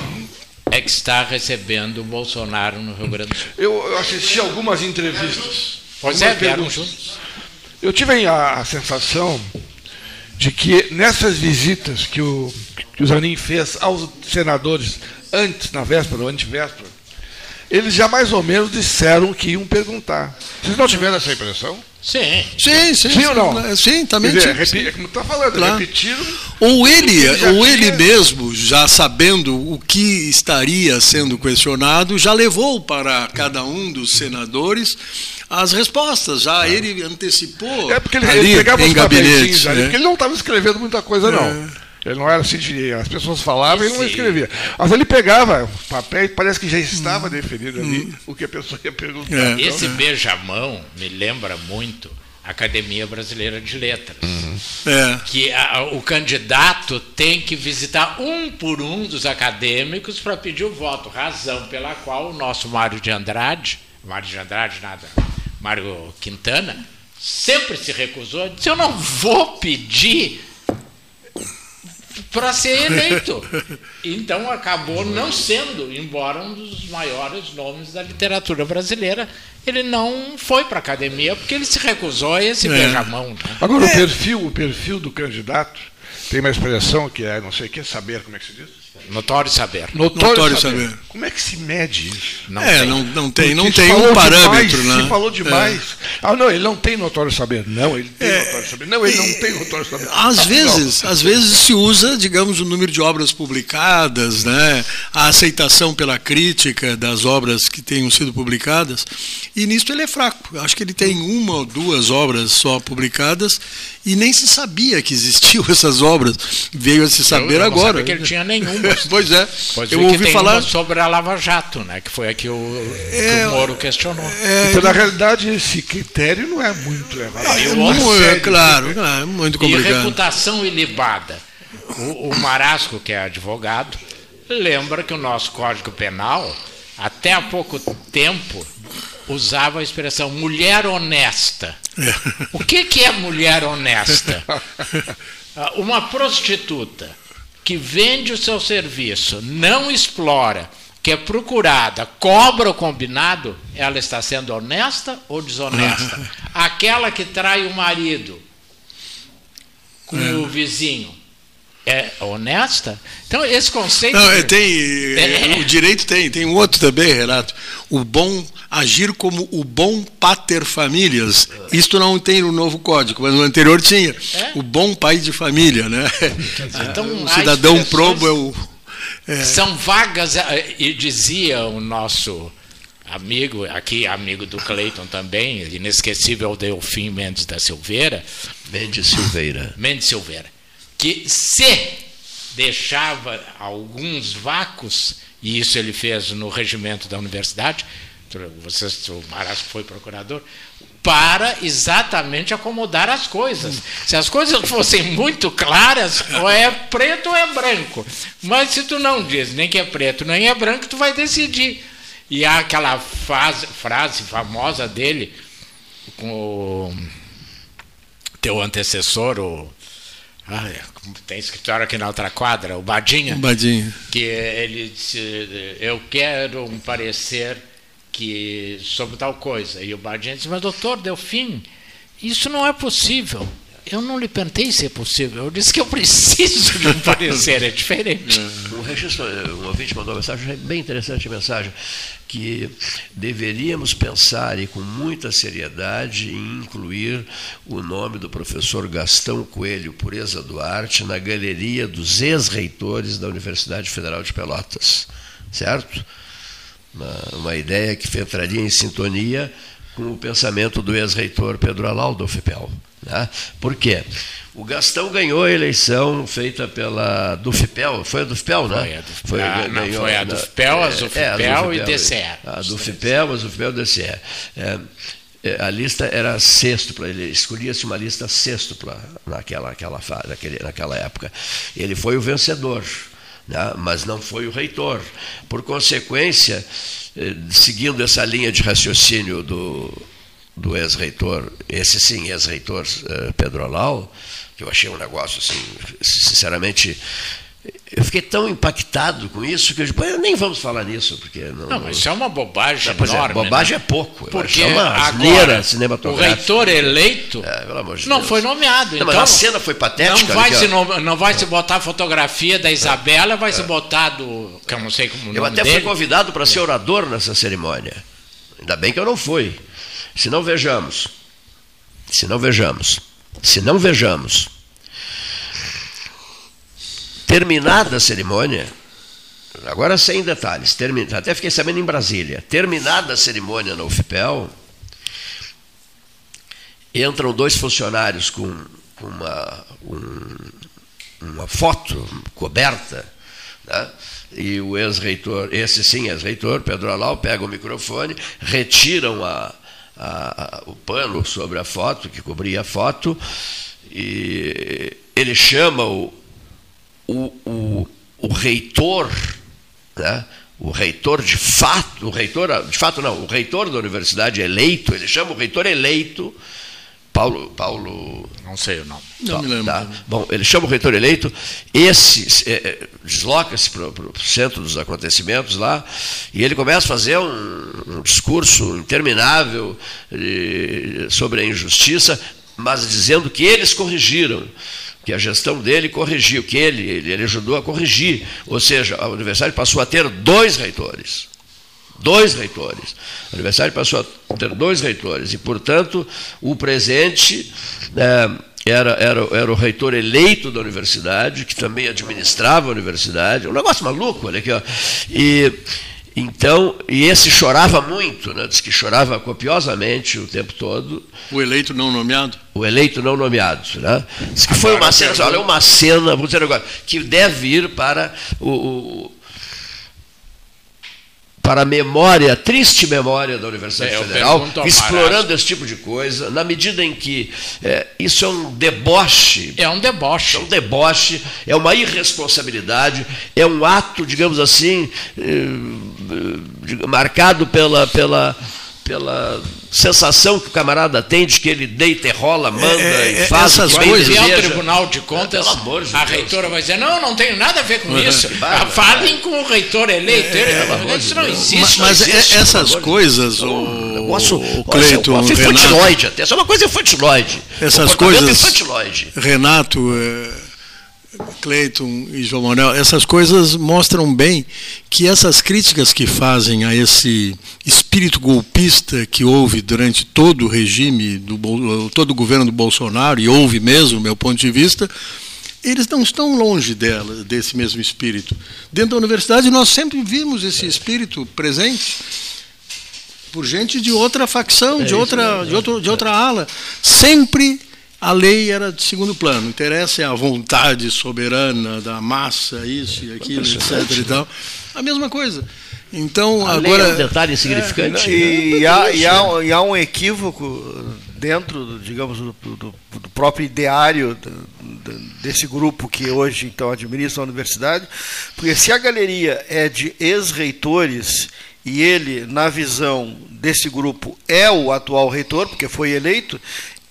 é que está recebendo o Bolsonaro no Rio Grande do Sul. Eu assisti algumas entrevistas. Pois é, vieram juntos. Eu tive a, a, sensação de que nessas visitas que o, que o Zanin fez aos senadores antes, na véspera ou antevéspera, eles já mais ou menos disseram que iam perguntar. Vocês não tiveram essa impressão? Sim. Sim, sim. Sim ou não? Sim, também dizer, sim. Como está falando, claro. repetiram. Ou ele, ou ele tinha... mesmo, já sabendo o que estaria sendo questionado, já levou para cada um dos senadores as respostas. Já é. ele antecipou. É porque ele, ali, ele pegava em os gabinete, ali, porque ele não estava escrevendo muita coisa, não. Ele não era assim de. As pessoas falavam e ele não escrevia. Mas ele pegava o papel e parece que já estava hum. definido ali hum. o que a pessoa ia perguntar. É. Então, Esse beijamão me lembra muito a Academia Brasileira de Letras. Uhum. É. Que a, o candidato tem que visitar um por um dos acadêmicos para pedir o voto. Razão pela qual o nosso Mário de Andrade, Mário de Andrade, nada, Mário Quintana, sempre se recusou. Disse: Eu não vou pedir para ser eleito. Então acabou não sendo, embora um dos maiores nomes da literatura brasileira, ele não foi para a academia porque ele se recusou a esse é. beijamão. Né? Agora é. o perfil, o perfil do candidato tem uma expressão que é não sei o que saber, como é que se diz? Notório saber. Notório, Notório saber. saber. Como é que se mede isso? Não é, tem. não, não tem, não tem um parâmetro, demais, né? Se falou demais. É. Ah, não, ele não tem notório saber. Não, ele tem é, notório saber. Não, ele não tem notório saber. Às ah, vezes, não. às vezes se usa, digamos, o número de obras publicadas, né? A aceitação pela crítica das obras que tenham sido publicadas, e nisso ele é fraco. Acho que ele tem uma ou duas obras só publicadas e nem se sabia que existiam essas obras. Veio a se saber eu, eu agora. Não que ele tinha nenhuma. Pois é. Pois eu ouvi falar. sobre a Lava Jato, né? Que foi a que o, que o Moro questionou. Então, na realidade, esse critério não é muito levado. É, a mu- é, claro, é muito E complicado. reputação ilibada. O, o Marasco, que é advogado, lembra que o nosso Código Penal, até há pouco tempo, usava a expressão mulher honesta. O que, que é mulher honesta? Ah, Uma prostituta que vende o seu serviço, não explora, que é procurada, cobra o combinado, ela está sendo honesta ou desonesta? Aquela que trai o marido com É. o vizinho é honesta? Então, esse conceito. Não, é, tem, é, É. o direito tem, tem um outro também, Renato. O bom agir como o bom pater famílias. Isto não tem no novo código, mas no anterior tinha. É? O bom pai de família, né? Então, o cidadão probo é o é, São vagas, eh, e dizia o nosso amigo, aqui amigo do Cleiton também, inesquecível Delfim Mendes da Silveira. Mendes Silveira. Mendes Silveira. Que se deixava alguns vácuos, e isso ele fez no regimento da universidade, vocês, o Marasco foi procurador, para exatamente acomodar as coisas. Se as coisas fossem muito claras, ou é preto ou é branco. Mas se tu não diz nem que é preto nem é branco, tu vai decidir. E há aquela fase, frase famosa dele com o teu antecessor, o. Ah, tem escritório aqui na outra quadra, o Badinha. O Badinha. Que ele disse: Eu quero um parecer que sobre tal coisa. E o Badinha disse: Mas, doutor Delfim, isso não é possível. Eu não lhe perguntei se é possível. Eu disse que eu preciso de um parecer, é diferente. Um registro, um ouvinte mandou uma mensagem, bem interessante a mensagem, que deveríamos pensar e com muita seriedade em incluir o nome do professor Gastão Coelho Pureza Duarte na galeria dos ex-reitores da Universidade Federal de Pelotas. Certo? Uma, uma ideia que entraria em sintonia com o pensamento do ex-reitor Pedro Alau do FIPEL. Né? Por quê? O Gastão ganhou a eleição feita pela do FIPEL, foi a do FIPEL, né? Foi a do FIPEL, ah, não, foi a do FIPEL, a do FIPEL e DCE. A do FIPEL, a do FIPEL e DCE. É, é, a lista era sexto para ele, escolhia-se uma lista sexto naquela, naquela, naquele, naquela época. Ele foi o vencedor, né? mas não foi o reitor. Por consequência, eh, seguindo essa linha de raciocínio do, do ex-reitor, esse sim, ex-reitor uh, Pedro Alau, que eu achei um negócio assim, sinceramente, eu fiquei tão impactado com isso que eu disse, nem vamos falar nisso, porque não. Não, isso é uma bobagem não, enorme. É, bobagem né? é pouco. Porque é uma agora, cinematográfica. o reitor eleito é, de não Deus. foi nomeado. Não, então, a cena foi patética. Não vai, se, não, não vai se botar a fotografia da Isabela, vai se botar do. que eu não sei como Eu até dele. fui convidado para ser orador nessa cerimônia. Ainda bem que eu não fui. Se não vejamos, se não vejamos, se não vejamos, terminada a cerimônia, agora sem detalhes, termin, até fiquei sabendo em Brasília, terminada a cerimônia na UFPEL, entram dois funcionários com, com uma, um, uma foto coberta, né? e o ex-reitor, esse sim, ex-reitor, Pedro Alau, pega o microfone, retiram a, a, o pano sobre a foto, que cobria a foto, e ele chama o, o, o, o reitor, né? o reitor de fato, o reitor, de fato não, o reitor da universidade eleito, ele chama o reitor eleito, Paulo, Paulo. Não sei o nome. Não tá, me lembro. Tá. Bom, ele chama o reitor eleito, esse é, desloca-se para o centro dos acontecimentos lá, e ele começa a fazer um, um discurso interminável eh, sobre a injustiça, mas dizendo que eles corrigiram, que a gestão dele corrigiu, que ele, ele, ele ajudou a corrigir. Ou seja, a universidade passou a ter dois reitores dois reitores. A universidade passou a ter dois reitores e, portanto, o presente é, era, era, era o reitor eleito da universidade, que também administrava a universidade. Um negócio maluco, olha aqui. Ó. E, Então, e esse chorava muito, né? diz que chorava copiosamente o tempo todo. O eleito não nomeado? O eleito não nomeado. Né? Diz que foi uma cena, olha, uma cena, vou dizer agora, que deve ir para o, o para a memória, a triste memória da Universidade É, eu Federal, explorando esse tipo de coisa, na medida em que é, isso é um deboche. É um deboche. É um deboche, é uma irresponsabilidade, é um ato, digamos assim, eh, eh, marcado pela, pela, pela sensação que o camarada tem de que ele deita e rola, manda É, e faz essas o coisas. E ao deseja. Tribunal de Contas, amor de a Deus. reitora vai dizer: não, não tenho nada a ver com isso. Falem com o reitor eleito. Ele- isso não existe. Mas não existe. é- essas coisas, o, Negócio, o olha, Cleiton, é Renato, infantiloide até, isso é uma coisa infantiloide. essas coisas, infantiloide. Renato, Cleiton e João Manuel, essas coisas mostram bem que essas críticas que fazem a esse espírito golpista que houve durante todo o regime, do, todo o governo do Bolsonaro, e houve mesmo, do meu ponto de vista, eles não estão longe dela, desse mesmo espírito. Dentro da universidade, nós sempre vimos esse espírito presente por gente de outra facção, É de, outra, é, de, outro, de outra ala. Sempre a lei era de segundo plano. O interesse é a vontade soberana da massa, isso e aquilo, etc. E tal. A mesma coisa. Então, A lei agora. é um detalhe insignificante. E, e há, e há- e há um equívoco dentro, do, digamos, do, do- do próprio ideário desse grupo que hoje então administra a universidade, porque se a galeria é de ex-reitores e ele, na visão desse grupo, é o atual reitor, porque foi eleito,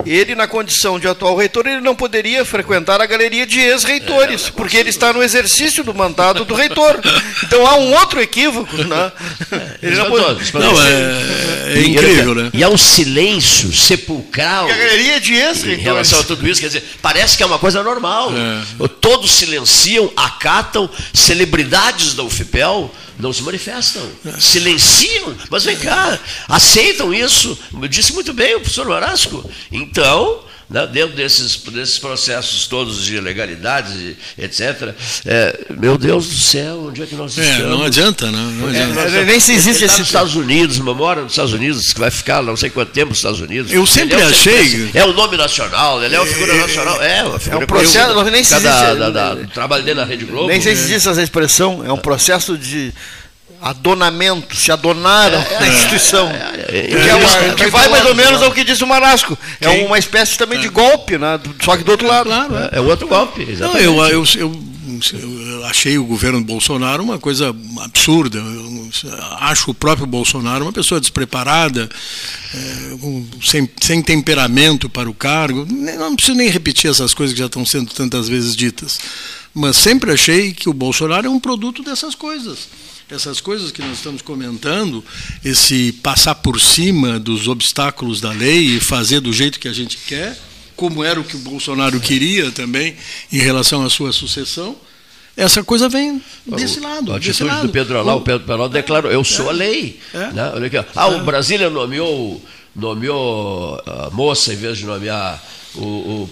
ele, na condição de atual reitor, ele não poderia frequentar a galeria de ex-reitores, porque ele está no exercício do mandato do reitor. Então há um outro equívoco, né? Ele não pode- Não, é, é incrível, né? E há um silêncio sepulcral E a galeria de em ex-reitores. relação a tudo isso. Quer dizer, parece que é uma coisa normal. É. Todos silenciam, acatam, celebridades da UFPEL não se manifestam, silenciam, mas vem cá, aceitam isso. Disse muito bem o professor Marasco. Então, dentro desses, desses processos todos de legalidades, e etc., é, meu Deus do céu, onde é que nós É, estamos? não adianta, né? Não É, adianta. nós- nem se existe tá esse- nos Estados Unidos, uma mora nos Estados Unidos, que vai ficar não sei quanto tempo nos Estados Unidos. Eu sempre Ele é um- achei- É um nome nacional, ele é uma figura nacional. É, uma figura um processo, nem se existe- da, da, da- do trabalho dele na Rede Globo. Nem sei se existe essa expressão, é um processo de adonamento, se adonaram É, na é, instituição. é, é, que, é uma- é, que vai mais ou menos é, ao que disse o Marasco. É Quem? uma espécie também de golpe, né? só que do outro lado. Claro, é. É outro golpe, Não, eu, eu, eu, eu achei o governo Bolsonaro uma coisa absurda. Eu acho o próprio Bolsonaro uma pessoa despreparada, é, sem, sem temperamento para o cargo. Não preciso nem repetir essas coisas que já estão sendo tantas vezes ditas. Mas sempre achei que o Bolsonaro é um produto dessas coisas. Essas coisas que nós estamos comentando, esse passar por cima dos obstáculos da lei e fazer do jeito que a gente quer, como era o que o Bolsonaro queria também em relação à sua sucessão, essa coisa vem desse lado. A desse atitude lado. do Pedro Alá, o Pedro Peló declarou, eu sou a lei. É. Né? Olha aqui, ó. Ah, o Brasília nomeou, nomeou a moça em vez de nomear o,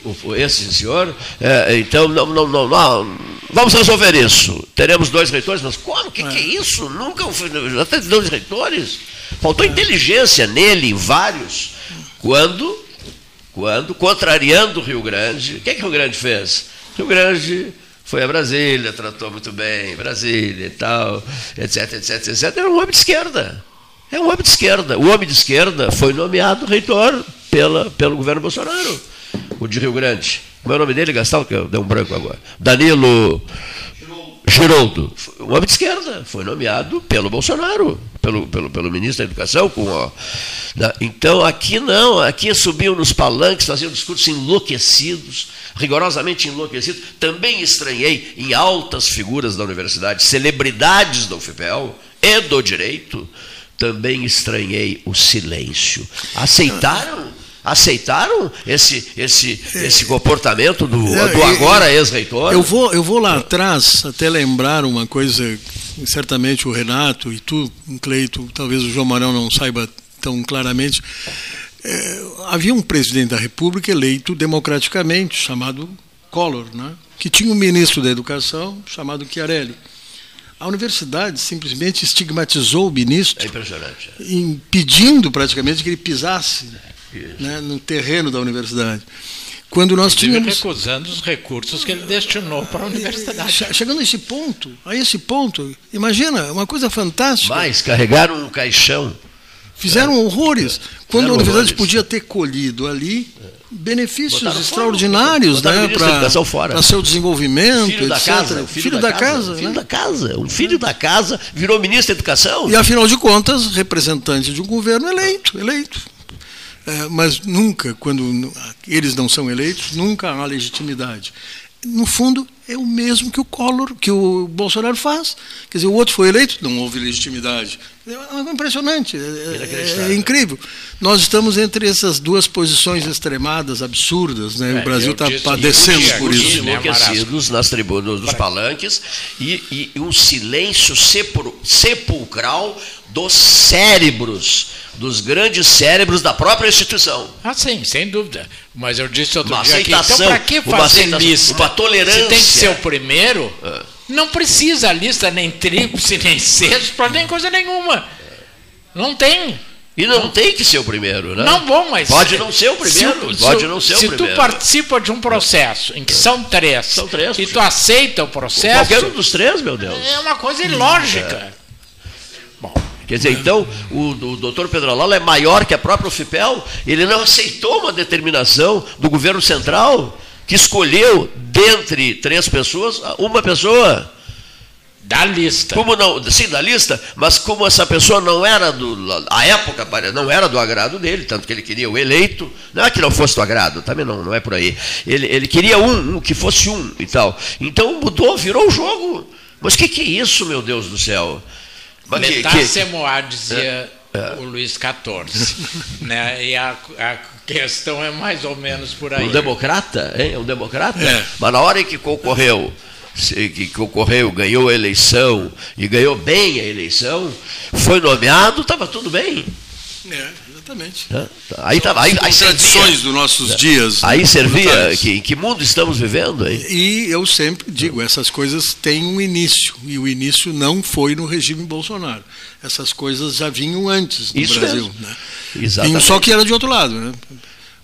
o- o- esse senhor. É, então, não, não, não, não, vamos resolver isso. Teremos dois reitores, mas como? O que, que é isso? Nunca teve dois reitores? Faltou inteligência nele, em vários, quando, quando, contrariando o Rio Grande, o que, que o Rio Grande fez? Rio Grande foi a Brasília, tratou muito bem Brasília e tal, etc, etc, etc. Era um homem de esquerda. É um homem de esquerda. O homem de esquerda foi nomeado reitor pela, pelo governo Bolsonaro, o de Rio Grande. Como é o nome dele, Gastão? Que deu um branco agora. Danilo Giroldo. Um homem de esquerda. Foi nomeado pelo Bolsonaro, pelo, pelo, pelo ministro da Educação. Com, ó? Então, aqui não. Aqui subiam nos palanques, faziam discursos enlouquecidos, rigorosamente enlouquecidos. Também estranhei em altas figuras da universidade, celebridades da UFPEL e do direito, também estranhei o silêncio. Aceitaram? Aceitaram esse, esse, esse comportamento do, É, do agora ex-reitor? Eu vou, eu vou lá atrás até lembrar uma coisa, certamente o Renato e tu, Cleito, talvez o João Marão não saiba tão claramente. É, havia um presidente da República eleito democraticamente, chamado Collor, né? que tinha um ministro da Educação chamado Chiarelli. A universidade simplesmente estigmatizou o ministro. É impressionante. Impedindo praticamente que ele pisasse né, no terreno da universidade. Quando nós Inclusive tínhamos. recusando os recursos que ele destinou para a universidade. Che- Chegando a esse ponto, a esse ponto, imagina, uma coisa fantástica. Mas carregaram um caixão. Fizeram horrores. Quando Fizeram a universidade horrores. podia ter colhido ali benefícios Botaram extraordinários o né, da para seu desenvolvimento, Filho da etc. casa. o Filho, da, casa. o filho né? da casa. Um filho da casa virou ministro da Educação. E afinal de contas, representante de um governo eleito, eleito. É, mas nunca, quando eles não são eleitos, nunca há legitimidade. No fundo, é o mesmo que o Collor, que o Bolsonaro faz. Quer dizer, o outro foi eleito, não houve legitimidade. É impressionante, é- é, é incrível. Nós estamos entre essas duas posições extremadas, absurdas. Né? É, o Brasil está padecendo por isso. enlouquecidos nas tribunas dos palanques e, e um silêncio sepul- sepulcral dos cérebros, dos grandes cérebros da própria instituição. Ah, sim, sem dúvida. Mas eu disse outro Uma dia então para que uma fazer aceitação, lista? uma tolerância. Se tem que ser o primeiro, não precisa lista nem tríplice, nem sexto, nem coisa nenhuma. Não tem. E não tem que ser o primeiro, né? Não bom, mas. Pode não ser o primeiro. Se, pode se- não ser o se primeiro. tu participa de um processo em que são três, São três, e tu aceita o processo. Qualquer um dos três, meu Deus. É uma coisa ilógica. Quer dizer, então, o, o doutor Pedro Lala é maior que a própria UFIPEL, ele não aceitou uma determinação do governo central que escolheu, dentre três pessoas, uma pessoa. Da lista. Como não, sim, da lista, mas como essa pessoa não era do. A época não era do agrado dele, tanto que ele queria o eleito, não é que não fosse do agrado, também não, não é por aí. Ele, ele queria um, um, que fosse um e tal. Então mudou, virou o jogo. Mas o que, que é isso, meu Deus do céu? Mas que- Letar que- Semoá dizia o Luís XIV. né? E a, a questão é mais ou menos por aí. Um democrata, hein? É um democrata. É. Mas na hora em que concorreu, que concorreu, ganhou a eleição e ganhou bem a eleição, foi nomeado, estava tudo bem. É, exatamente. né? Aí, tava, aí, aí Contradições servia, dos nossos dias. Aí né, servia, que, em que mundo estamos vivendo aí? E eu sempre digo, essas coisas têm um início, e o início não foi no regime Bolsonaro. Essas coisas já vinham antes no Isso Brasil. mesmo. Né? Exatamente. E Só que era de outro lado. Né?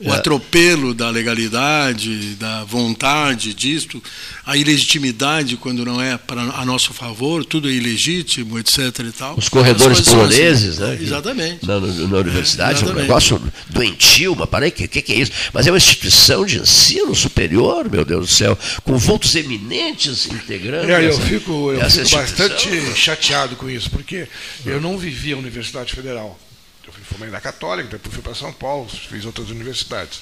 O É. atropelo da legalidade, da vontade disto, a ilegitimidade quando não é para a nosso favor, tudo é ilegítimo, etc. E tal. Os corredores poloneses, assim. né? Exatamente. Na, na- universidade, um exatamente. negócio doentio, mas parei, o que, que, que é isso? Mas é uma instituição de ensino superior, meu Deus do céu, com vultos eminentes integrando. É, eu fico, eu fico bastante chateado com isso, porque eu não vivi a Universidade Federal. Eu fui formei na Católica, depois fui para São Paulo, fiz outras universidades.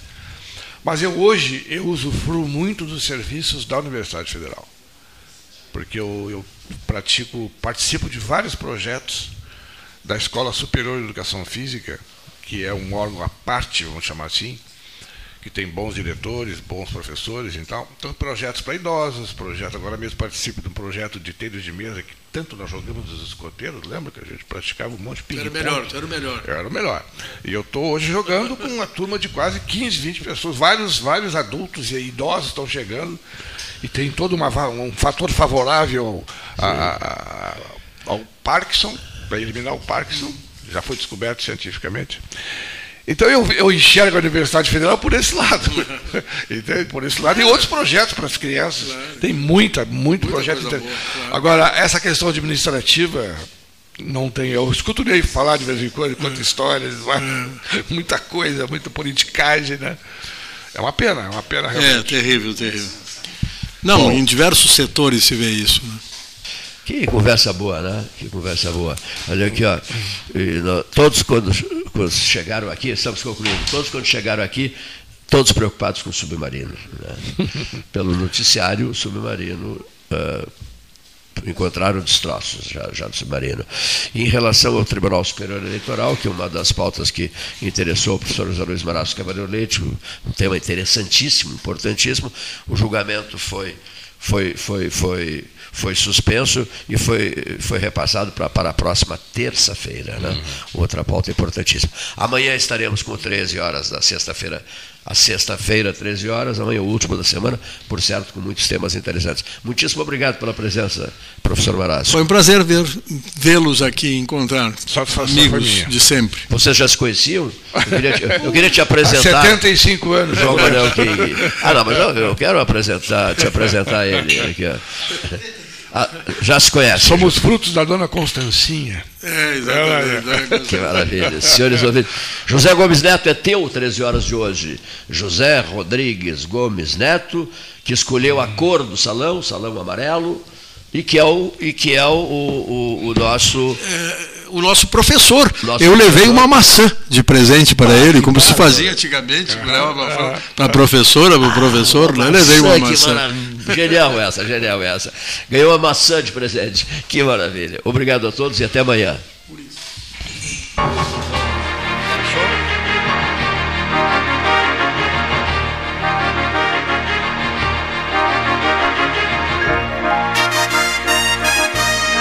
Mas eu hoje eu usufruo muito dos serviços da Universidade Federal. Porque eu, eu pratico, participo de vários projetos da Escola Superior de Educação Física, que é um órgão à parte, vamos chamar assim, que tem bons diretores, bons professores e tal. Então, projetos para idosos, projeto, agora mesmo participo de um projeto de tênis de mesa que tanto nós jogamos nos escoteiros, lembra que a gente praticava um monte de Tu era ping-pong? melhor, era o melhor. Era o melhor. E eu estou hoje jogando com uma turma de quase 15, 20 pessoas. Vários, vários adultos e idosos estão chegando. E tem todo uma, um fator favorável a- a- ao Parkinson, para eliminar o Parkinson. Já foi descoberto cientificamente. Então eu, eu enxergo a Universidade Federal por esse lado. Entende? Por esse lado. E outros projetos para as crianças. Tem muita, muito projeto. boa, claro. Agora, essa questão administrativa não tem. Eu escuto ele falar de vez em quando, conta histórias, muita coisa, muita politicagem, né? É uma pena, é uma pena É, realmente. terrível, terrível. Não, Bom. em diversos setores se vê isso. né? Que conversa boa, né? Que conversa boa. Olha aqui, ó. Todos quando, quando chegaram aqui, estamos concluindo, todos quando chegaram aqui, todos preocupados com o submarino. né? Pelo noticiário, o submarino. ah, encontraram destroços já, já do submarino. Em relação ao Tribunal Superior Eleitoral, que é uma das pautas que interessou o professor José Luiz Marasso Cavaleiro Leite, um um tema interessantíssimo, importantíssimo, o julgamento foi, foi, foi, foi, foi suspenso e foi, foi repassado pra, para a próxima terça-feira. Né? Outra pauta importantíssima. Amanhã estaremos com 13 horas da sexta-feira a sexta-feira, 13 horas, amanhã o último da semana, por certo, com muitos temas interessantes. Muitíssimo obrigado pela presença, professor Marazzo. Foi um prazer vê-los aqui, encontrar amigos de sempre. Vocês já se conheciam? Eu queria te, eu queria te apresentar. Há 75 anos. João Manuel King. Ah, não, mas eu, eu quero apresentar, te apresentar ele aqui, ó. Ah, já se conhece. Somos frutos da dona Constancinha. É, exatamente. É. Que maravilha. Senhores ouvintes. José Gomes Neto é teu 13 horas de hoje. José Rodrigues Gomes Neto, que escolheu a cor do salão, salão amarelo, e que é o, e que é o, o, o nosso. É, o nosso professor. Nosso Eu levei professor. uma maçã de presente para ah, ele, como se fazia antigamente, ah, para a professora, para o professor, né? levei uma maçã. Genial essa, genial essa. Ganhou uma maçã de presente. Que maravilha. Obrigado a todos e até amanhã.